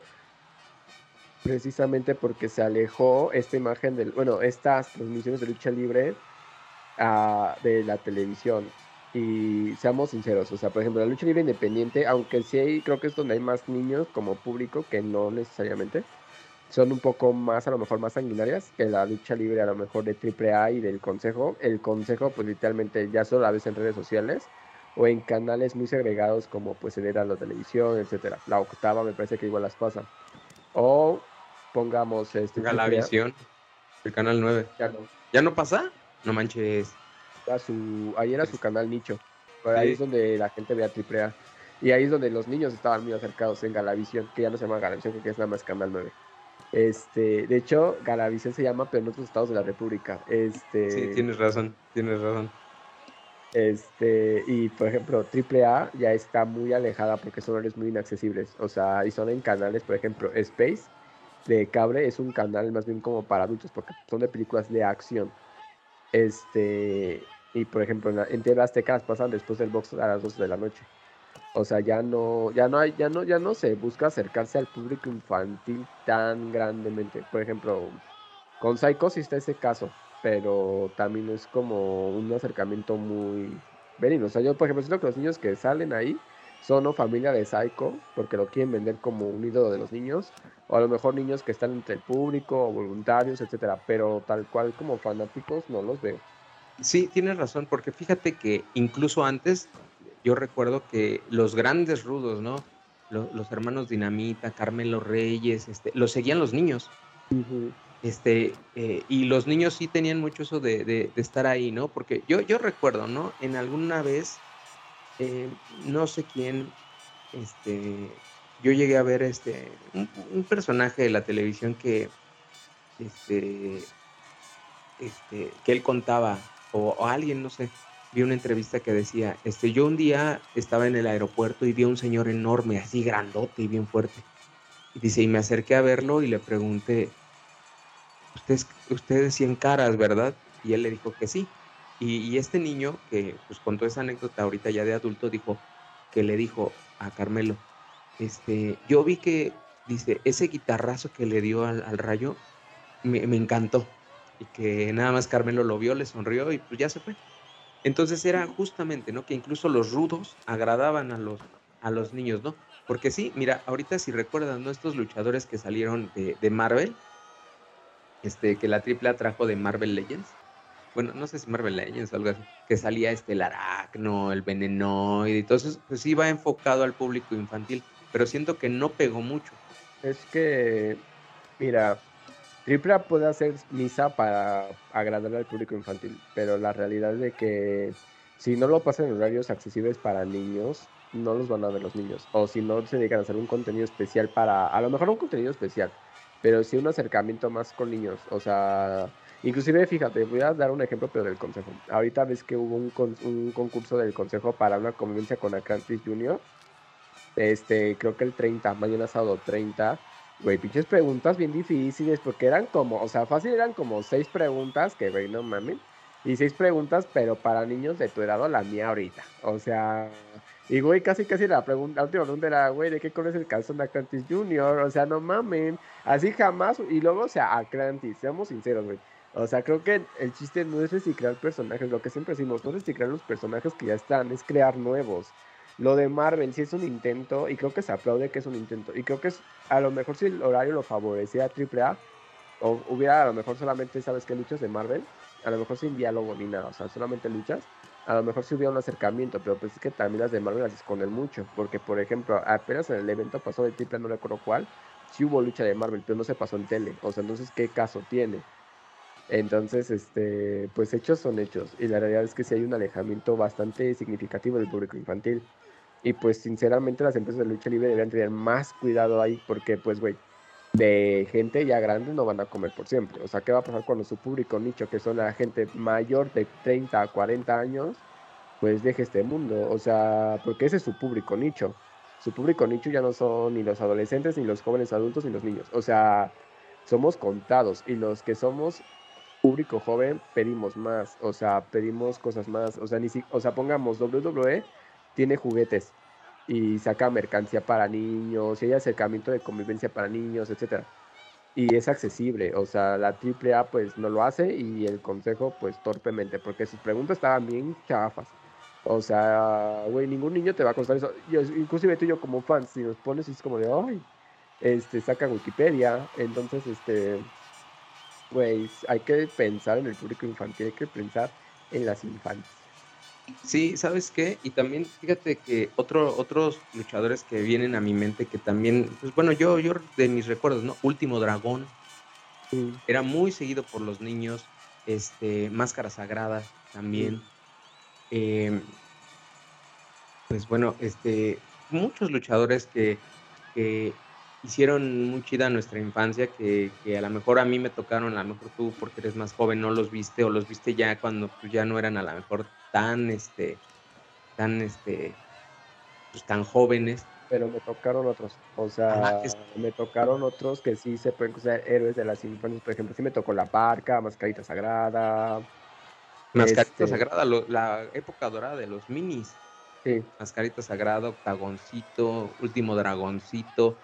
precisamente porque se alejó esta imagen del, bueno, estas transmisiones de lucha libre ah, de la televisión. Y seamos sinceros, o sea, por ejemplo, la lucha libre independiente, aunque sí hay, creo que es donde hay más niños como público que no necesariamente, son un poco más, a lo mejor más sanguinarias que la lucha libre a lo mejor de AAA y del Consejo. El Consejo, pues literalmente ya solo la ves en redes sociales o en canales muy segregados como pues era la televisión, etcétera. La octava me parece que igual las pasa. O pongamos este. visión el canal 9. Ya no. ¿Ya no pasa? No manches. su, ahí era su canal nicho. Ahí es donde la gente veía AAA. Y ahí es donde los niños estaban muy acercados en Galavisión, que ya no se llama Galavisión, que es nada más Canal 9. Este, de hecho, Galavisión se llama, pero en otros estados de la República. Este, sí, tienes razón, tienes razón. Este, y por ejemplo, AAA ya está muy alejada porque son horarios muy inaccesibles. O sea, y son en canales, por ejemplo, Space de cable es un canal más bien como para adultos, porque son de películas de acción. Este, y por ejemplo, en, la, en TV Azteca las pasan después del box a las 12 de la noche. O sea, ya no, ya no hay, ya no, ya no se busca acercarse al público infantil tan grandemente. Por ejemplo, con Psycho sí está ese caso, pero también es como un acercamiento muy benigno. O sea, yo por ejemplo siento que los niños que salen ahí son o familia de Psycho, porque lo quieren vender como un ídolo de los niños, o a lo mejor niños que están entre el público, o voluntarios, etcétera, pero tal cual como fanáticos no los veo. Sí, tienes razón, porque fíjate que incluso antes yo recuerdo que los grandes rudos, ¿no? Los, hermanos Dinamita, Carmelo Reyes, este, los seguían los niños. Este, eh, y los niños sí tenían mucho eso de, de, estar ahí, ¿no? Porque yo, yo recuerdo, ¿no? En alguna vez eh, no sé quién, este, yo llegué a ver este, un, personaje de la televisión que, este, este, que él contaba, o, alguien, no sé, vi una entrevista que decía, este, yo un día estaba en el aeropuerto y vi a un señor enorme, así grandote y bien fuerte. Y dice, y me acerqué a verlo y le pregunté, ustedes, ustedes 100 caras, ¿verdad? Y él le dijo que sí. Y, este niño, que pues contó esa anécdota ahorita ya de adulto, dijo que le dijo a Carmelo, este, yo vi que, dice, ese guitarrazo que le dio al, rayo me, encantó. Y que nada más Carmelo lo vio, le sonrió y pues ya se fue. Entonces era justamente, ¿no? Que incluso los rudos agradaban a los, a los niños, ¿no? Porque sí, mira, ahorita si recuerdan, ¿no? Estos luchadores que salieron de, de Marvel, este, que la AAA trajo de Marvel Legends, bueno, no sé si Marvel Legends o algo así, que salía este el aracno, el venenoide, entonces pues sí va enfocado al público infantil, pero siento que no pegó mucho. Es que, mira, Tripla puede hacer misa para agradar al público infantil, pero la realidad es de que si no lo pasan en horarios accesibles para niños, no los van a ver los niños. O si no se dedican a hacer un contenido especial para, a lo mejor un contenido especial, pero sí un acercamiento más con niños. O sea, Inclusive, fíjate, voy a dar un ejemplo, pero del consejo. Ahorita ves que hubo un, concurso del consejo para una convivencia con Atlantis Junior. Este, creo que el 30, mañana sábado 30. Güey, pinches preguntas bien difíciles, porque eran como, o sea, fácil eran como seis preguntas, que güey, no mames. Y seis preguntas, pero para niños de tu edad o la mía ahorita. O sea, y güey, casi casi la pregunta, la última pregunta era, güey, ¿de qué color el calzón de Atlantis Junior? O sea, no mamen. Así jamás. Y luego, o sea, Atlantis, seamos sinceros, güey. O sea, creo que el chiste no es reciclar personajes, lo que siempre decimos, no es reciclar los personajes que ya están, es crear nuevos. Lo de Marvel sí es un intento y creo que se aplaude que es un intento. Y creo que es, a lo mejor si el horario lo favorecía a AAA, o hubiera a lo mejor solamente, ¿sabes qué? Luchas de Marvel, a lo mejor sin diálogo ni nada, o sea, solamente luchas, a lo mejor si hubiera un acercamiento, pero pues es que también las de Marvel las esconden mucho, porque por ejemplo, apenas en el evento pasado de AAA, no recuerdo cuál, sí hubo lucha de Marvel, pero no se pasó en tele, o sea, entonces, ¿qué caso tiene? Entonces, este, pues hechos son hechos. Y la realidad es que sí hay un alejamiento bastante significativo del público infantil. Y pues sinceramente las empresas de lucha libre deberían tener más cuidado ahí porque pues, güey, de gente ya grande no van a comer por siempre. O sea, ¿qué va a pasar cuando su público nicho, que son la gente mayor de 30 a 40 años, pues deje este mundo? O sea, porque ese es su público nicho. Su público nicho ya no son ni los adolescentes, ni los jóvenes adultos, ni los niños. O sea, somos contados y los que somos público joven pedimos más, o sea, pedimos cosas más, o sea, ni si, o sea, pongamos WWE tiene juguetes y saca mercancía para niños, y hay acercamiento de convivencia para niños, etcétera. Y es accesible, o sea, la AAA pues no lo hace y el consejo pues torpemente, porque sus preguntas estaban bien chafas. O sea, güey, ningún niño te va a costar eso. Yo, inclusive tú yo como fans, si nos pones es como de, ay, este, saca Wikipedia, entonces, este, pues hay que pensar en el público infantil, hay que pensar en las infantes. Sí, ¿sabes qué? Y también fíjate que otro, otros luchadores que vienen a mi mente que también, pues bueno, yo, yo de mis recuerdos, ¿no? Último Dragón. Era muy seguido por los niños. Este, Máscara Sagrada también. Em, pues bueno, este, muchos luchadores que, que hicieron muy chida nuestra infancia, que, a lo mejor a mí me tocaron, a lo mejor tú porque eres más joven no los viste o los viste ya cuando pues, ya no eran a lo mejor tan, este, tan, este, pues, tan jóvenes. Pero me tocaron otros, o sea, me tocaron otros que sí se pueden considerar héroes de las infancias, por ejemplo, sí me tocó La Parca, Mascarita Sagrada. Mascarita este Sagrada, la época dorada de los minis. Sí. Mascarita Sagrada, Octagoncito, Último Dragoncito,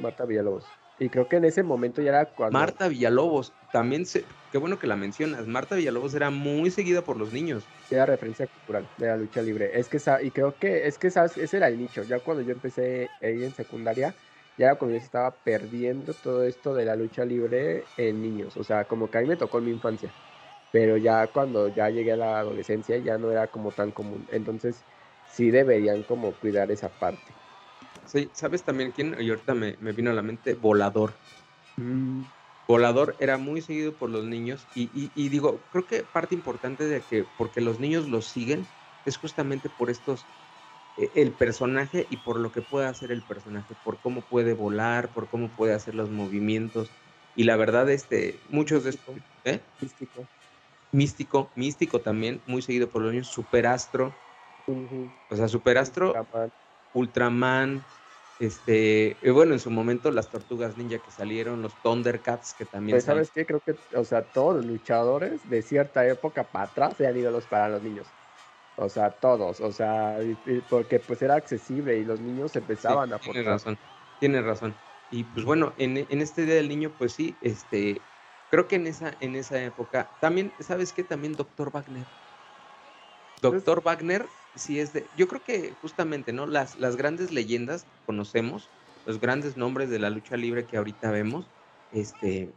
Marta Villalobos. Y creo que en ese momento ya era cuando... Marta Villalobos, también se... Qué bueno que la mencionas. Marta Villalobos era muy seguida por los niños. Era referencia cultural de la lucha libre. Es que, y creo que, es que, ¿sabes? Ese era el nicho. Ya cuando yo empecé ahí en secundaria, ya cuando yo estaba perdiendo todo esto de la lucha libre en niños. O sea, como que a mí me tocó en mi infancia. Pero ya cuando ya llegué a la adolescencia ya no era como tan común. Entonces sí deberían como cuidar esa parte. Sí, ¿sabes también quién? Y ahorita me, vino a la mente, Volador. Mm. Volador era muy seguido por los niños y, y, digo, creo que parte importante de que, porque los niños lo siguen, es justamente por estos, e, el personaje y por lo que puede hacer el personaje, por cómo puede volar, por cómo puede hacer los movimientos. Y la verdad, este, muchos de estos, ¿eh? Místico. Místico, místico también, muy seguido por los niños, Superastro. O sea, Superastro, Ultraman, Ultraman este, y bueno, en su momento las tortugas ninja que salieron, los Thundercats que también. Pues, ¿sabes qué? Creo que, o sea, todos los luchadores de cierta época para atrás sean ídolos para los niños. O sea, todos, o sea, porque pues era accesible y los niños empezaban a Tienes razón, tienes razón. Y pues bueno, en, en, este Día del Niño, pues sí, este, creo que en esa, en esa época, también, ¿sabes qué? También Doctor Wagner. Pues Doctor Wagner sí es de, yo creo que justamente, ¿no? Las, las grandes leyendas conocemos, los grandes nombres de la lucha libre que ahorita vemos, este,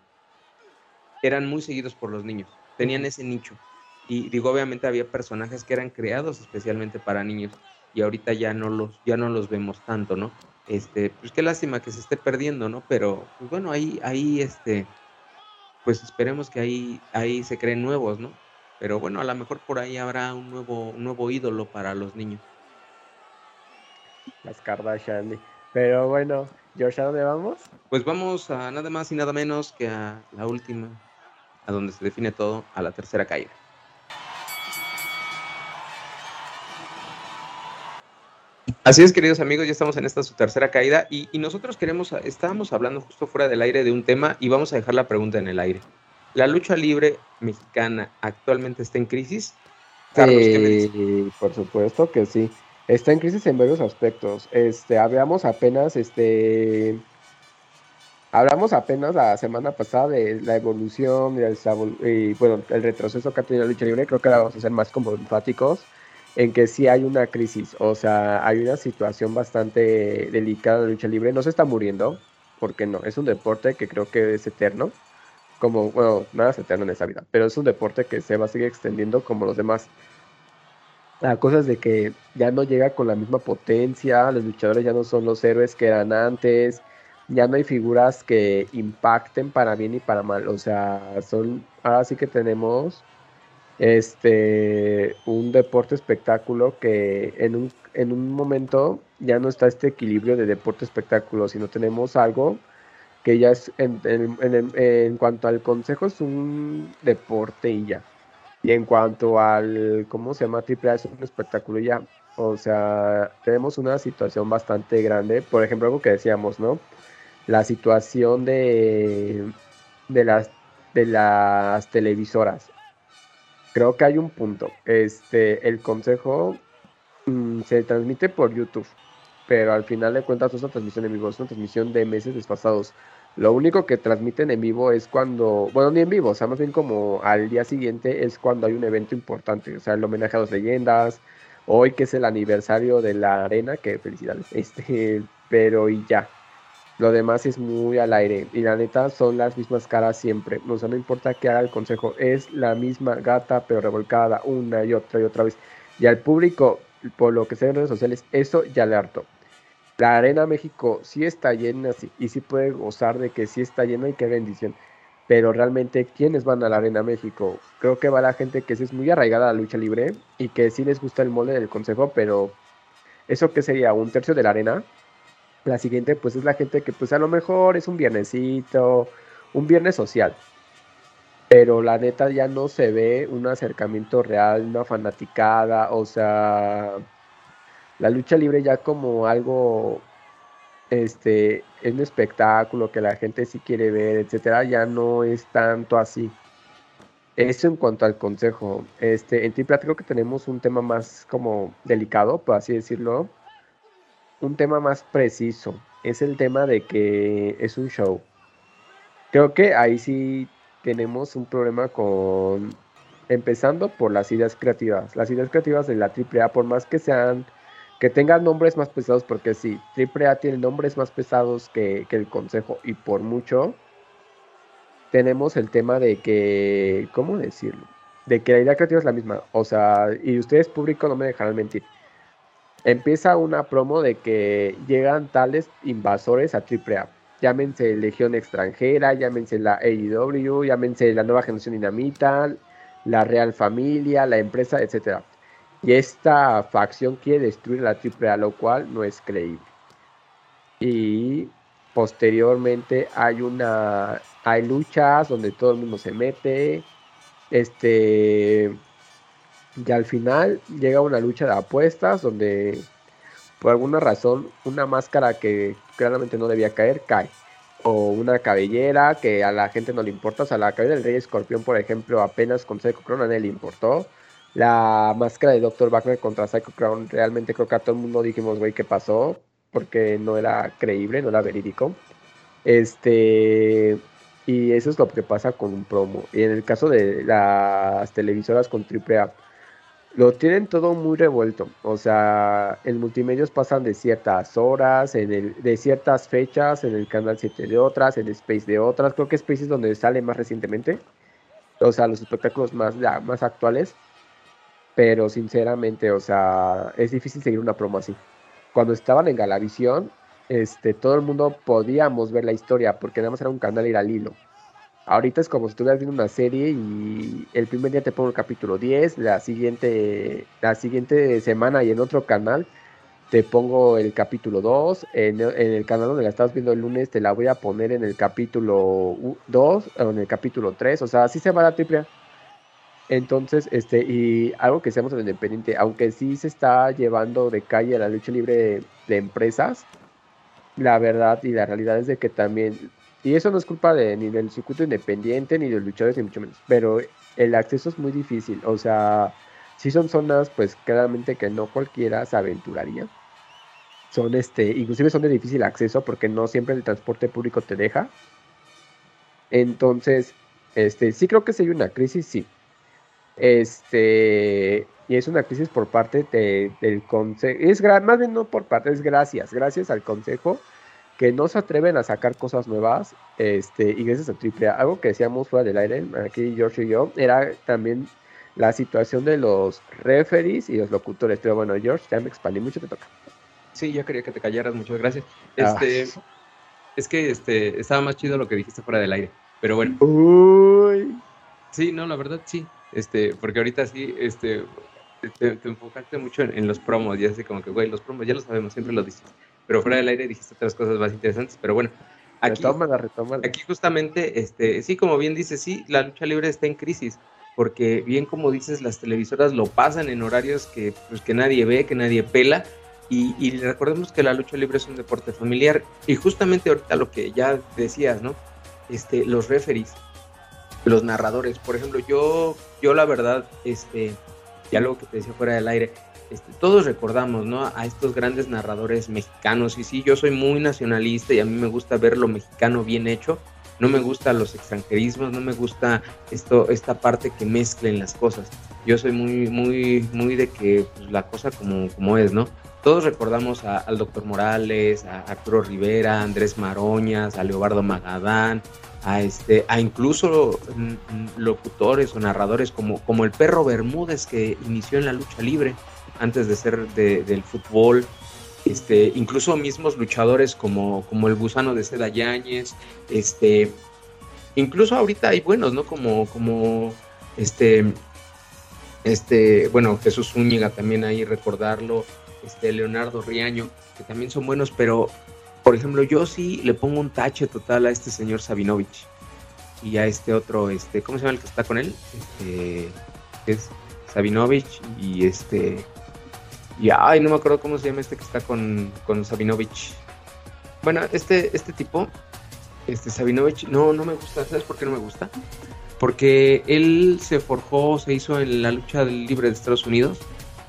eran muy seguidos por los niños, tenían ese nicho. Y digo, obviamente había personajes que eran creados especialmente para niños y ahorita ya no los, ya no los vemos tanto, ¿no? Este, pues qué lástima que se esté perdiendo, ¿no? Pero, pues bueno, ahí, ahí, este, pues esperemos que ahí, ahí se creen nuevos, ¿no? Pero bueno, a lo mejor por ahí habrá un nuevo, nuevo ídolo para los niños. Las Kardashian. Pero bueno, George, ¿a dónde vamos? Pues vamos a nada más y nada menos que a la última, a donde se define todo, a la tercera caída. Así es, queridos amigos, ya estamos en esta su tercera caída y, nosotros queremos, estábamos hablando justo fuera del aire de un tema y vamos a dejar la pregunta en el aire. ¿La lucha libre mexicana actualmente está en crisis? Carlos, Por supuesto que sí. Está en crisis en varios aspectos. Este, hablamos apenas, este, hablamos apenas la semana pasada de la evolución y, el, bueno, el retroceso que ha tenido la lucha libre. Creo que ahora vamos a ser más como enfáticos en que sí hay una crisis, o sea, hay una situación bastante delicada la lucha libre. No se está muriendo, porque no, es un deporte que creo que es eterno, como, bueno, nada es eterno en esa vida, pero es un deporte que se va a seguir extendiendo como los demás. La cosa de que ya no llega con la misma potencia, los luchadores ya no son los héroes que eran antes, ya no hay figuras que impacten para bien y para mal, o sea, son, ahora sí que tenemos este, un deporte espectáculo que en un, en un momento ya no está este equilibrio de deporte espectáculo, sino tenemos algo que ya es, en, en, cuanto al consejo, es un deporte y ya. Y en cuanto al, ¿cómo se llama? Triple A es un espectáculo y ya. O sea, tenemos una situación bastante grande. Por ejemplo, algo que decíamos, ¿no? La situación de, de, las, de las televisoras creo que hay un punto. Este, el consejo mm, se transmite por YouTube, pero al final de cuentas es una transmisión en vivo, es una transmisión de meses desfasados. Lo único que transmiten en vivo es cuando, bueno, ni en vivo, o sea, más bien como al día siguiente es cuando hay un evento importante, o sea, el homenaje a las leyendas, hoy que es el aniversario de la arena, que felicidades, este, pero y ya. Lo demás es muy al aire. Y la neta son las mismas caras siempre. O sea, no importa qué haga el consejo. Es la misma gata, pero revolcada una y otra y otra vez. Y al público, por lo que sea en redes sociales, eso ya le harto. La Arena México sí está llena sí, y sí puede gozar de que sí está llena y qué bendición. Pero realmente, ¿quiénes van a la Arena México? Creo que va la gente que sí es muy arraigada a la lucha libre y que sí les gusta el molde del consejo, pero ¿eso qué sería? ¿Un tercio de la arena? La siguiente, pues es la gente que, pues a lo mejor es un viernesito, un viernes social. Pero la neta ya no se ve un acercamiento real, una fanaticada, o sea, la lucha libre ya como algo, este, es un espectáculo que la gente sí quiere ver, etcétera, ya no es tanto así. Eso en cuanto al consejo. Este, en Triplat creo que tenemos un tema más como delicado, por así decirlo, un tema más preciso. Es el tema de que es un show. Creo que ahí sí tenemos un problema con... Empezando por las ideas creativas. Las ideas creativas de la AAA, por más que sean... Que tengan nombres más pesados, porque sí, AAA tiene nombres más pesados que, que el Consejo y por mucho tenemos el tema de que, ¿cómo decirlo? De que la idea creativa es la misma. O sea, y ustedes público no me dejarán mentir empieza una promo de que llegan tales invasores a AAA. Llámense Legión Extranjera, llámense la AEW, llámense la nueva generación dinamita, la Real Familia, la empresa, etc. Y esta facción quiere destruir la AAA, lo cual no es creíble. Y posteriormente hay una hay luchas donde todo el mundo se mete. Este y al final llega una lucha de apuestas donde por alguna razón una máscara que claramente no debía caer cae. O una cabellera que a la gente no le importa. O sea, la cabellera del Rey Escorpión, por ejemplo, apenas con Psycho Crown a nadie le importó. La máscara de Dr. Wagner contra Psycho Crown, realmente creo que a todo el mundo dijimos, güey, ¿qué pasó? Porque no era creíble, no era verídico. Este. Y eso es lo que pasa con un promo. Y en el caso de las televisoras con AAA, lo tienen todo muy revuelto. O sea, en multimedios pasan de ciertas horas, en el, de ciertas fechas, en el canal 7 de otras, en Space de otras. Creo que Space es donde sale más recientemente. O sea, los espectáculos más, más actuales. Pero sinceramente, o sea, es difícil seguir una promo así. Cuando estaban en Galavisión, este, todo el mundo podíamos ver la historia porque nada más era un canal ir al hilo. Ahorita es como si estuvieras viendo una serie y el primer día te pongo el capítulo 10, la siguiente, la siguiente semana y en otro canal te pongo el capítulo 2, en, el canal donde la estabas viendo el lunes te la voy a poner en el capítulo 2 o en el capítulo 3, o sea, así se va la triple Entonces, este, y algo que seamos independiente, aunque sí se está llevando de calle a la lucha libre de, empresas, la verdad y la realidad es de que también, y eso no es culpa de ni del circuito independiente, ni de los luchadores, ni mucho menos, pero el acceso es muy difícil, o sea, si son zonas, pues claramente que no cualquiera se aventuraría. Son este, inclusive son de difícil acceso porque no siempre el transporte público te deja. Entonces, este, sí creo que si hay una crisis, sí. Este, y es una crisis por parte del consejo, es más bien no por parte, es gracias, gracias al consejo que no se atreven a sacar cosas nuevas, este, y gracias a AAA, algo que decíamos fuera del aire, aquí George y yo, era también la situación de los referees y los locutores, pero bueno, George, ya me expandí mucho, te toca. Sí, yo quería que te callaras, muchas gracias. Este, ah. es que este, estaba más chido lo que dijiste fuera del aire, pero bueno. Uy. Sí, no, la verdad sí, este, porque ahorita sí, este, te, enfocaste mucho en, los promos, y así como que, güey, los promos ya lo sabemos, siempre lo dices, pero fuera del aire dijiste otras cosas más interesantes, pero bueno. Aquí, retómala, Aquí justamente, este, sí, como bien dices, sí, la lucha libre está en crisis, porque bien como dices, las televisoras lo pasan en horarios que, pues, que nadie ve, que nadie pela, y, y, recordemos que la lucha libre es un deporte familiar, y justamente ahorita lo que ya decías, ¿no? Este, los referees, los narradores. Por ejemplo, yo, yo la verdad, este, ya lo que te decía fuera del aire, este, todos recordamos, ¿no? A estos grandes narradores mexicanos. Y sí, yo soy muy nacionalista y a mí me gusta ver lo mexicano bien hecho. No me gustan los extranjerismos, no me gusta esto, esta parte que mezclen las cosas. Yo soy muy, muy, muy de que pues, la cosa como, como es, ¿no? Todos recordamos al doctor Morales, a Arturo Rivera, a Andrés Maroñas, a Leobardo Magadán, a este a incluso mm, mm, locutores o narradores como, como el perro Bermúdez que inició en la lucha libre antes de ser del fútbol este incluso mismos luchadores como, como el gusano de Seda Yáñez este incluso ahorita hay buenos no como como este este bueno Jesús Zúñiga también ahí recordarlo este Leonardo Riaño que también son buenos pero por ejemplo, yo sí le pongo un tache total a este señor Sabinovich y a este otro, este, ¿cómo se llama el que está con él? Este, es Sabinovich y este, y ay, no me acuerdo cómo se llama este que está con, con Sabinovich. Bueno, este, este tipo, este Sabinovich, no, no me gusta, ¿sabes por qué no me gusta? Porque él se forjó, se hizo en la lucha libre de Estados Unidos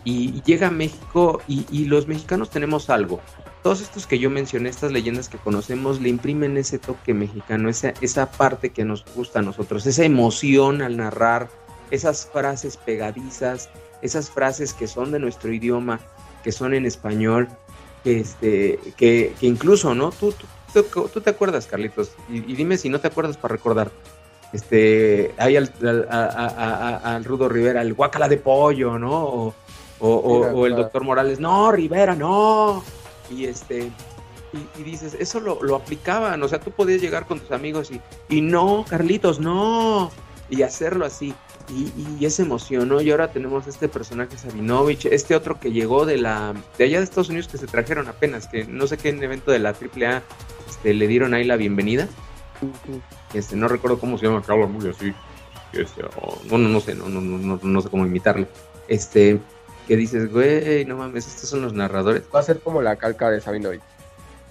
y, llega a México y, los mexicanos tenemos algo todos estos que yo mencioné, estas leyendas que conocemos, le imprimen ese toque mexicano, esa, esa parte que nos gusta a nosotros, esa emoción al narrar, esas frases pegadizas, esas frases que son de nuestro idioma, que son en español, que, este, que, incluso, ¿no? Tú, tú, te acuerdas, Carlitos, y, dime si no te acuerdas para recordar. Este, hay al, al, Rudo Rivera, el guacala de pollo, ¿no? O el doctor Morales, no, Rivera, no y este y, dices, eso lo, lo, aplicaban, o sea, tú podías llegar con tus amigos y, y no, Carlitos, no, y hacerlo así, y, y esa emoción, ¿no? Y ahora tenemos este personaje Sabinovich, este otro que llegó de la, de allá de Estados Unidos que se trajeron apenas, que no sé qué en evento de la AAA este, le dieron ahí la bienvenida, este, no recuerdo cómo se llama, que habla muy así, este, no, no, no sé, no, no, no, no sé cómo imitarle, este, que dices, güey, no mames, estos son los narradores. Va a ser como la calca de Sabinoy.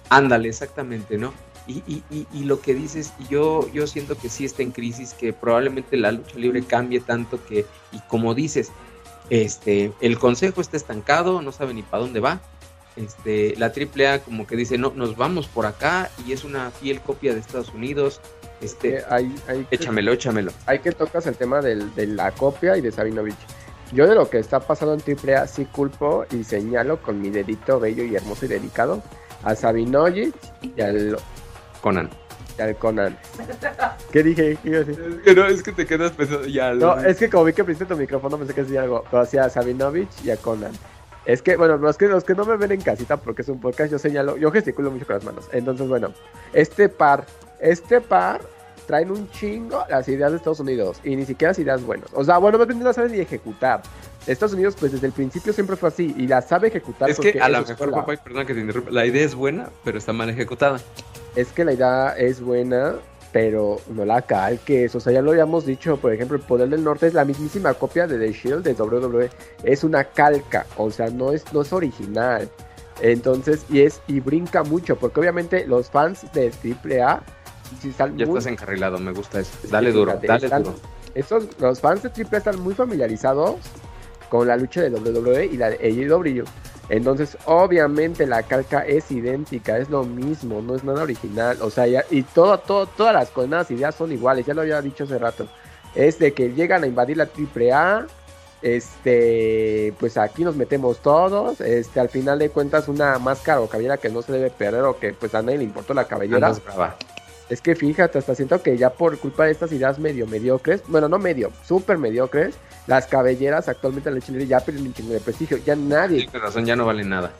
Ándale, exactamente, ¿no? Y, y, y, y, lo que dices, yo, yo siento que sí está en crisis, que probablemente la lucha libre cambie tanto que, y como dices, este, el consejo está estancado, no sabe ni para dónde va. Este, la AAA como que dice, no, nos vamos por acá y es una fiel copia de Estados Unidos. Este, hay, hay échamelo, échamelo. Hay que tocas el tema del, de la copia y de Sabinovich. Yo de lo que está pasando en AAA sí culpo y señalo con mi dedito bello y hermoso y delicado a Sabinovic y al Conan. Y al Conan. ¿Qué dije? ¿Qué Es que no, es que te quedas pensando ya. No, es que como vi que prendiste tu micrófono pensé que decía algo. Pero hacía a Sabinovich y a Conan. Es que, bueno, los que, los que no me ven en casita porque es un podcast, yo señalo, yo gesticulo mucho con las manos. Entonces, bueno, este par, este par traen un chingo las ideas de Estados Unidos y ni siquiera las ideas buenas. O sea, bueno, no las saben ni ejecutar. Estados Unidos, pues desde el principio siempre fue así y la sabe ejecutar. Es que a lo mejor, la... perdón que te interrumpa, la idea es buena, pero está mal ejecutada. Es que la idea es buena, pero no la calques. O sea, ya lo habíamos dicho, por ejemplo, el Poder del Norte es la mismísima copia de The Shield de WWE. Es una calca, o sea, no es, no es original. Entonces, y es, y brinca mucho, porque obviamente los fans de AAA están Ya estás encarrilado, me gusta eso. Dale duro, dale duro. Estos, los fans de AAA están muy familiarizados con la lucha de WWE y la de AEW. Entonces, obviamente la calca es idéntica, es lo mismo, no es nada original. O sea, y todo, todo, todas las coordenadas ideas son iguales, ya lo había dicho hace rato. Es de que llegan a invadir la AAA, este, pues aquí nos metemos todos, este, al final de cuentas una máscara o cabellera que no se debe perder o que pues a nadie le importó la cabellera. Es que fíjate, hasta siento que ya por culpa de estas ideas medio mediocres, bueno, no medio, súper mediocres, las cabelleras actualmente en la chile ya pierden un chingo de prestigio. Ya nadie. Sí, razón, ya no valen nada.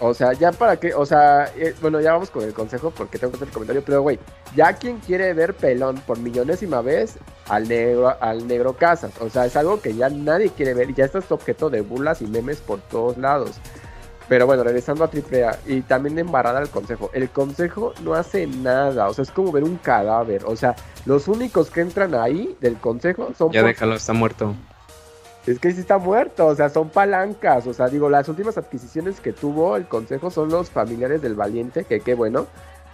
o sea, ya para qué, o sea, eh, bueno, ya vamos con el consejo porque tengo que hacer el comentario, pero güey, ya quien quiere ver pelón por millonésima vez al negro, al negro Casas. O sea, es algo que ya nadie quiere ver y ya estás objeto de burlas y memes por todos lados. Pero bueno, regresando a AAA y también embarrada al consejo. El consejo no hace nada, o sea, es como ver un cadáver. O sea, los únicos que entran ahí del consejo son. Ya déjalo, está muerto. Es que sí está muerto, o sea, son palancas. O sea, digo, las últimas adquisiciones que tuvo el consejo son los familiares del valiente, que qué bueno.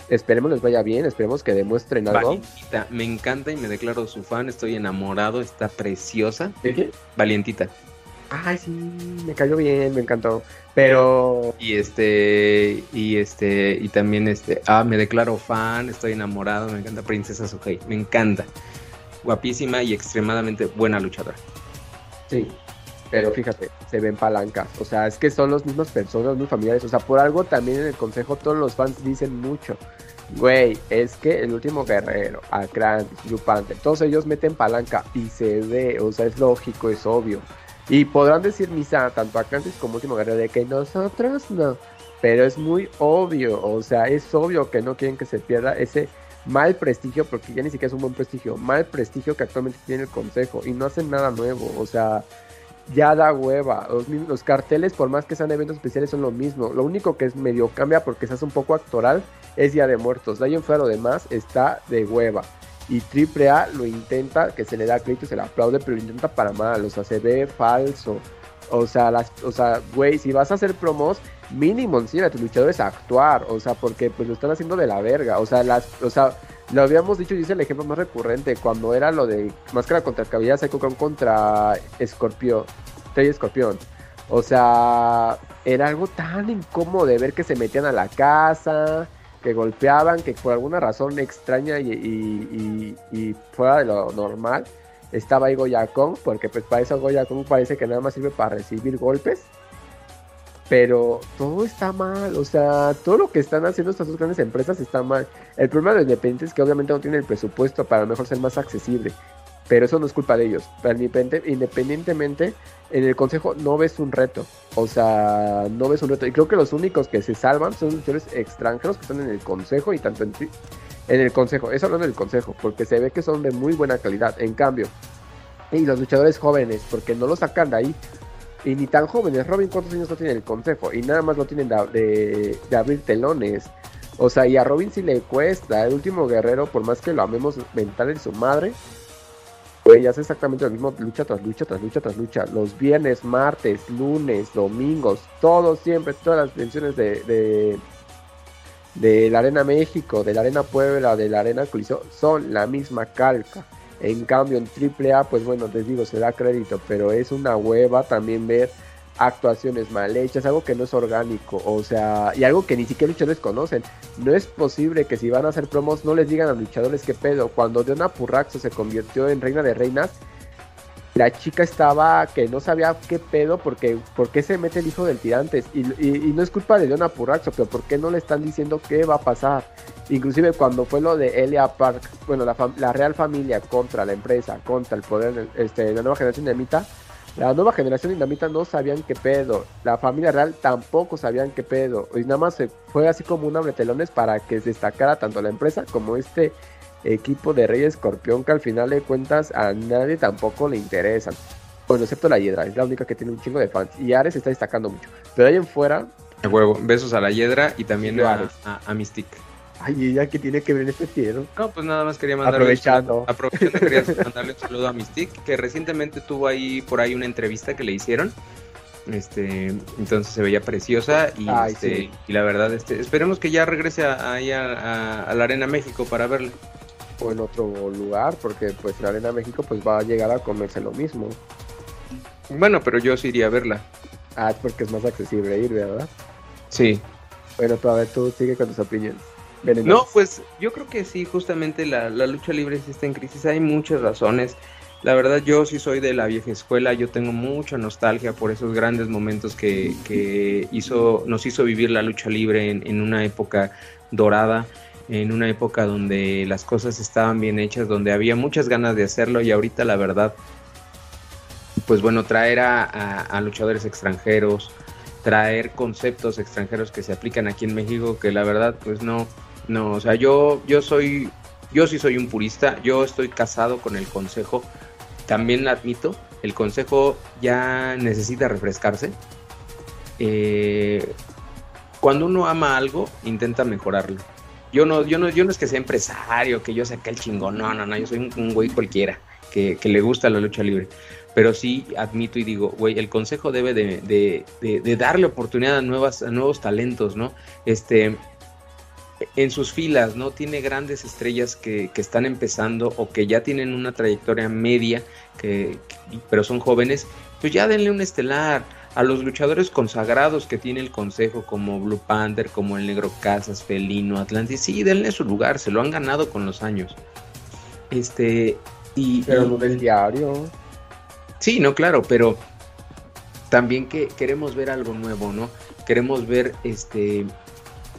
Esperemos les vaya bien, esperemos que demuestren algo. Valientita, me encanta y me declaro su fan, estoy enamorado, está preciosa. ¿De qué? Valientita. Ay, sí, me cayó bien, me encantó. Pero. Y este. Y este. Y también este. Ah, me declaro fan, estoy enamorado, me encanta Princesa Sokei, me encanta. Guapísima y extremadamente buena luchadora. Sí, pero fíjate, se ven palancas. O sea, es que son los mismos personas, muy familiares. O sea, por algo también en el consejo todos los fans dicen mucho. Güey, es que el último guerrero, Akran, Lupante, todos ellos meten palanca y se ve, o sea, es lógico, es obvio. Y podrán decir misa, tanto Akrantis como último guerrero, de que nosotros no. Pero es muy obvio, o sea, es obvio que no quieren que se pierda ese mal prestigio, porque ya ni siquiera es un buen prestigio, mal prestigio que actualmente tiene el consejo y no hacen nada nuevo, o sea, ya da hueva. Los, carteles, por más que sean eventos especiales, son lo mismo. Lo único que es medio cambia porque se hace un poco actoral es Día de Muertos. En fuera, lo demás está de hueva. Y AAA lo intenta, que se le da crédito, se le aplaude, pero lo intenta para mal. O sea, se ve falso. O sea, las, o sea, güey, si vas a hacer promos, mínimo sí, a tus luchadores a actuar. O sea, porque pues lo están haciendo de la verga. O sea, las, o sea, lo habíamos dicho y es el ejemplo más recurrente cuando era lo de Máscara contra Cabellera Psycho contra Escorpión, Rey Escorpión. O sea, era algo tan incómodo de ver que se metían a la casa, golpeaban, que por alguna razón extraña y, fuera de lo normal estaba ahí Goyacón, porque pues para eso Goyacón parece que nada más sirve para recibir golpes pero todo está mal, o sea, todo lo que están haciendo estas dos grandes empresas está mal. El problema de los independientes es que obviamente no tienen el presupuesto para mejor ser más accesible, pero eso no es culpa de ellos. Independientemente, en el consejo no ves un reto, o sea, no ves un reto. Y creo que los únicos que se salvan son los luchadores extranjeros que están en el consejo y tanto en, en el consejo. Eso hablando del consejo, porque se ve que son de muy buena calidad. En cambio, y los luchadores jóvenes, porque no los sacan de ahí, y ni tan jóvenes. Robin, ¿cuántos años no tiene el consejo? Y nada más lo tienen de, abrir telones. O sea, y a Robin sí le cuesta. El último guerrero, por más que lo amemos mental en su madre, ya hace exactamente lo mismo, lucha tras lucha, tras lucha, tras lucha. Los viernes, martes, lunes, domingos, todos siempre, todas las menciones de, de, de la Arena México, de la Arena Puebla, de la Arena Coliseo, son la misma calca. En cambio, en AAA, pues bueno, les digo, se da crédito, pero es una hueva también ver actuaciones mal hechas, algo que no es orgánico, o sea, y algo que ni siquiera luchadores conocen. No es posible que si van a hacer promos no les digan a luchadores qué pedo. Cuando Diana Purraxo se convirtió en reina de reinas, la chica estaba que no sabía qué pedo porque se mete el hijo del tirantes y, no es culpa de Diana Purraxo, pero por qué no le están diciendo qué va a pasar. Inclusive cuando fue lo de Elia Park, bueno, la, real familia contra la empresa, contra el poder, este, la nueva generación dinamita, la nueva generación dinamita no sabían qué pedo, la familia real tampoco sabían qué pedo, y nada más se fue así como un abretelones para que se destacara tanto la empresa como este equipo de Rey Escorpión que al final de cuentas a nadie tampoco le interesan. Bueno, excepto la Hiedra, es la única que tiene un chingo de fans. Y Ares está destacando mucho. Pero ahí en fuera. Huevo, besos a la Hiedra y también a, a, Mystique. Ay, ¿ella que tiene que ver en este cielo? No, pues nada más quería mandarle Aprovechando. aprovechando quería mandarle un saludo a Mystique, que recientemente tuvo ahí por ahí una entrevista que le hicieron. Este, entonces se veía preciosa y, este, y la verdad, este, esperemos que ya regrese ahí a, a, la Arena México para verla. O en otro lugar, porque pues la Arena México pues va a llegar a comerse lo mismo. Bueno, pero yo sí iría a verla. Ah, es porque es más accesible ir, ¿verdad? Sí. Bueno, todavía tú sigue con tus opiniones. No, pues yo creo que sí, justamente la, lucha libre sí está en crisis. Hay muchas razones. La verdad, yo sí soy de la vieja escuela, yo tengo mucha nostalgia por esos grandes momentos que, hizo, nos hizo vivir la lucha libre en, una época dorada, en una época donde las cosas estaban bien hechas, donde había muchas ganas de hacerlo y ahorita la verdad, pues bueno, traer a, a luchadores extranjeros, traer conceptos extranjeros que se aplican aquí en México, que la verdad, pues no, no, o sea, yo, yo soy, yo sí soy un purista, yo estoy casado con el consejo también admito, el consejo ya necesita refrescarse. Eh, cuando uno ama algo, intenta mejorarlo. Yo no, yo no, yo no es que sea empresario, que yo saque el chingón, no, no, no, yo soy un, güey cualquiera que, le gusta la lucha libre. Pero sí admito y digo, güey, el consejo debe de, darle oportunidad a, a nuevos talentos, ¿no? Este, en sus filas, ¿no? Tiene grandes estrellas que, que, están empezando o que ya tienen una trayectoria media, que, pero son jóvenes, pues ya denle un estelar a los luchadores consagrados que tiene el consejo, como Blue Panther, como el Negro Casas, Felino, Atlantis, sí, denle su lugar, se lo han ganado con los años. Este, y. Pero no del diario. Sí, no, claro, pero también que queremos ver algo nuevo, ¿no? Queremos ver este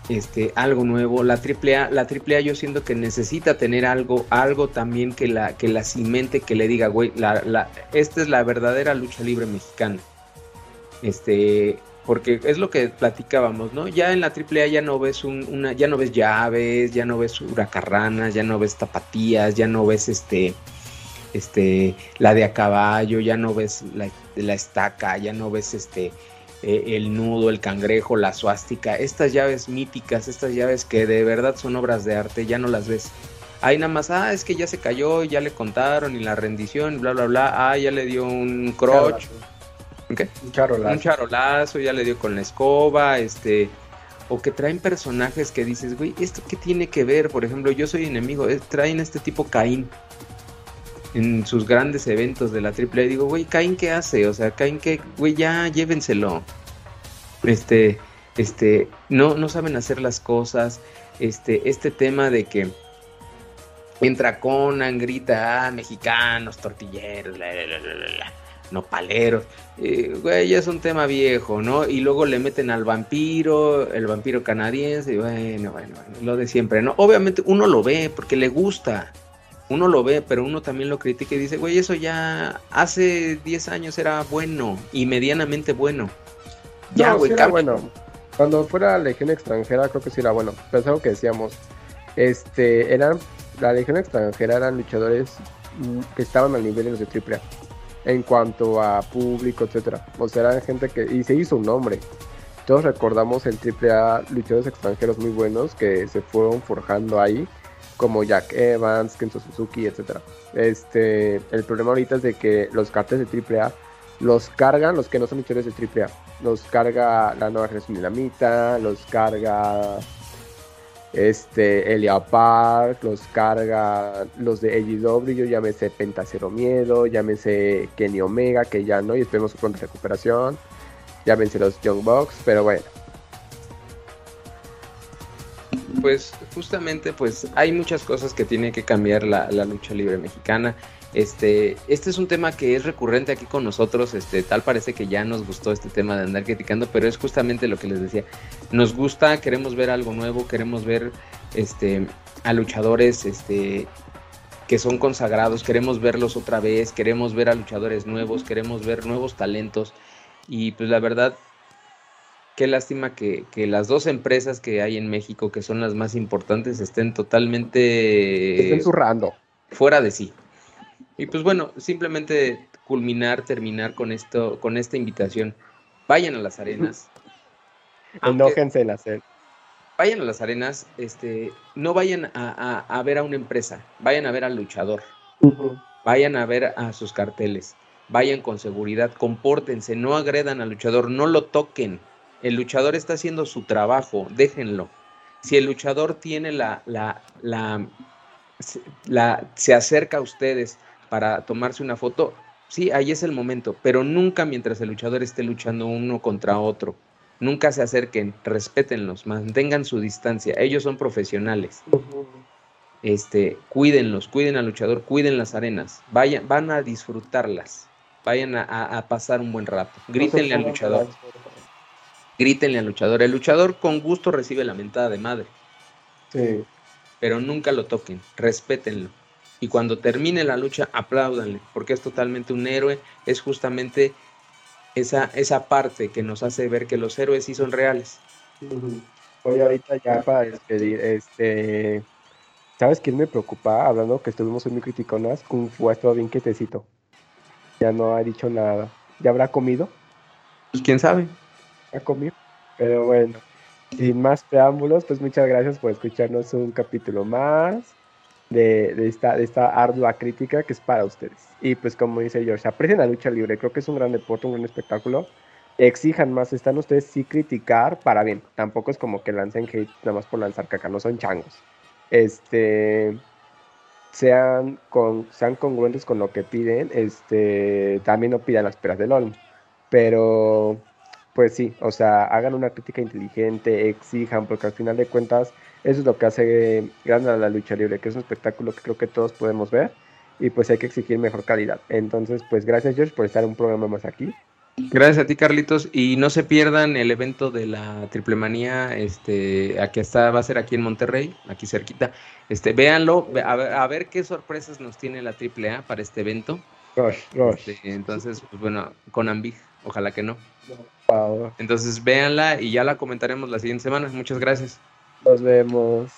este, algo nuevo. La AAA, la AAA yo siento que necesita tener algo, algo también que la, que la cimente, que le diga, güey, la, la, esta es la verdadera lucha libre mexicana. Este, porque es lo que platicábamos, ¿no? Ya en la AAA ya no ves un, una, ya no ves llaves, ya no ves huracarranas, ya no ves tapatías, ya no ves este, este, la de a caballo, ya no ves la, la estaca, ya no ves este, eh, el nudo, el cangrejo, la suástica, estas llaves míticas, estas llaves que de verdad son obras de arte, ya no las ves. Ahí nada más, ah, es que ya se cayó, ya le contaron y la rendición, bla, bla, bla, ah, ya le dio un crotch. ¿Qué? Un charolazo. Un charolazo, ya le dio con la escoba, este, o que traen personajes que dices, güey, ¿esto qué tiene que ver? Por ejemplo, yo soy enemigo, eh, traen este tipo Caín en sus grandes eventos de la AAA. Digo, güey, Caín, ¿qué hace? O sea, Caín, ¿qué? Güey, ya llévenselo. Este, este, no, no saben hacer las cosas. Este, este tema de que entra Conan, grita, ah, mexicanos, tortilleros, la, la, la, no paleros. Eh, güey, ya es un tema viejo, ¿no? Y luego le meten al vampiro, el vampiro canadiense, y bueno, bueno, bueno, lo de siempre, ¿no? Obviamente uno lo ve porque le gusta uno lo ve, pero uno también lo critica y dice, güey, eso ya hace 10 años era bueno y medianamente bueno. Ya, güey, era bueno. Cuando fuera la Legión extranjera, creo que sí era bueno. Pero es algo que decíamos. Este, eran, la Legión extranjera eran luchadores mm, que estaban al nivel de los de AAA. En cuanto a público, etcétera. O sea, eran gente que. Y se hizo un nombre. Todos recordamos el AAA luchadores extranjeros muy buenos que se fueron forjando ahí como Jack Evans, Kenzo Suzuki, etc. Este, el problema ahorita es de que los cartes de AAA los cargan los que no son luchadores de AAA. Los carga la nueva generación Dinamita, los carga este Elia Park, los carga los de AEW, llámese Penta Cero Miedo, llámese Kenny Omega, que ya no, y esperemos su pronta recuperación, llámense los Young Bucks, pero bueno, pues justamente pues hay muchas cosas que tiene que cambiar la, lucha libre mexicana. Este, este es un tema que es recurrente aquí con nosotros, este, tal parece que ya nos gustó este tema de andar criticando, pero es justamente lo que les decía. Nos gusta, queremos ver algo nuevo, queremos ver este, a luchadores este, que son consagrados, queremos verlos otra vez, queremos ver a luchadores nuevos, queremos ver nuevos talentos. Y pues la verdad, qué lástima que, las dos empresas que hay en México, que son las más importantes, estén totalmente... Estén zurrando. Fuera de sí. Y pues bueno, simplemente culminar, terminar con esto, con esta invitación. Vayan a las arenas. Enójense en hacer. vayan a las arenas, este, no vayan a, ver a una empresa, vayan a ver al luchador, vayan a ver a sus carteles, vayan con seguridad, compórtense, no agredan al luchador, no lo toquen. El luchador está haciendo su trabajo, déjenlo. Si el luchador tiene la, la, la, la, se acerca a ustedes para tomarse una foto, sí, ahí es el momento, pero nunca mientras el luchador esté luchando uno contra otro. Nunca se acerquen, respétenlos, mantengan su distancia. Ellos son profesionales. Este, cuídenlos, cuiden al luchador, cuiden las arenas. Vayan, van a disfrutarlas. Vayan a, pasar un buen rato. Grítenle al luchador. Grítenle al luchador. El luchador con gusto recibe la mentada de madre. Sí. Pero nunca lo toquen, respétenlo. Y cuando termine la lucha, apláudanle, porque es totalmente un héroe, es justamente esa, esa parte que nos hace ver que los héroes sí son reales. Hoy ahorita ya para despedir, este, ¿sabes quién me preocupa? Hablando que estuvimos muy criticonas, Kung Fu ha estado bien quietecito. Ya no ha dicho nada. ¿Ya habrá comido? Pues quién sabe. Ha comido. Pero bueno, sin más preámbulos, pues muchas gracias por escucharnos un capítulo más de, esta, de esta ardua crítica que es para ustedes. Y pues como dice George, aprecien la lucha libre, creo que es un gran deporte, un gran espectáculo. Exijan más, están ustedes sí criticar para bien. Tampoco es como que lancen hate nada más por lanzar caca, no son changos. Este sean con sean congruentes con lo que piden, este también no pidan las peras del olmo. Pero pues sí, o sea, hagan una crítica inteligente, exijan, porque al final de cuentas eso es lo que hace grande a la lucha libre, que es un espectáculo que creo que todos podemos ver y pues hay que exigir mejor calidad. Entonces, pues gracias George por estar un programa más aquí. Gracias a ti Carlitos y no se pierdan el evento de la Triple Manía, este, aquí está, va a ser aquí en Monterrey, aquí cerquita. Este, véanlo, a ver, qué sorpresas nos tiene la Triple A para este evento. Este, entonces, pues bueno, con Ambig, ojalá que no. Entonces véanla y ya la comentaremos la siguiente semana. Muchas gracias. Nos vemos.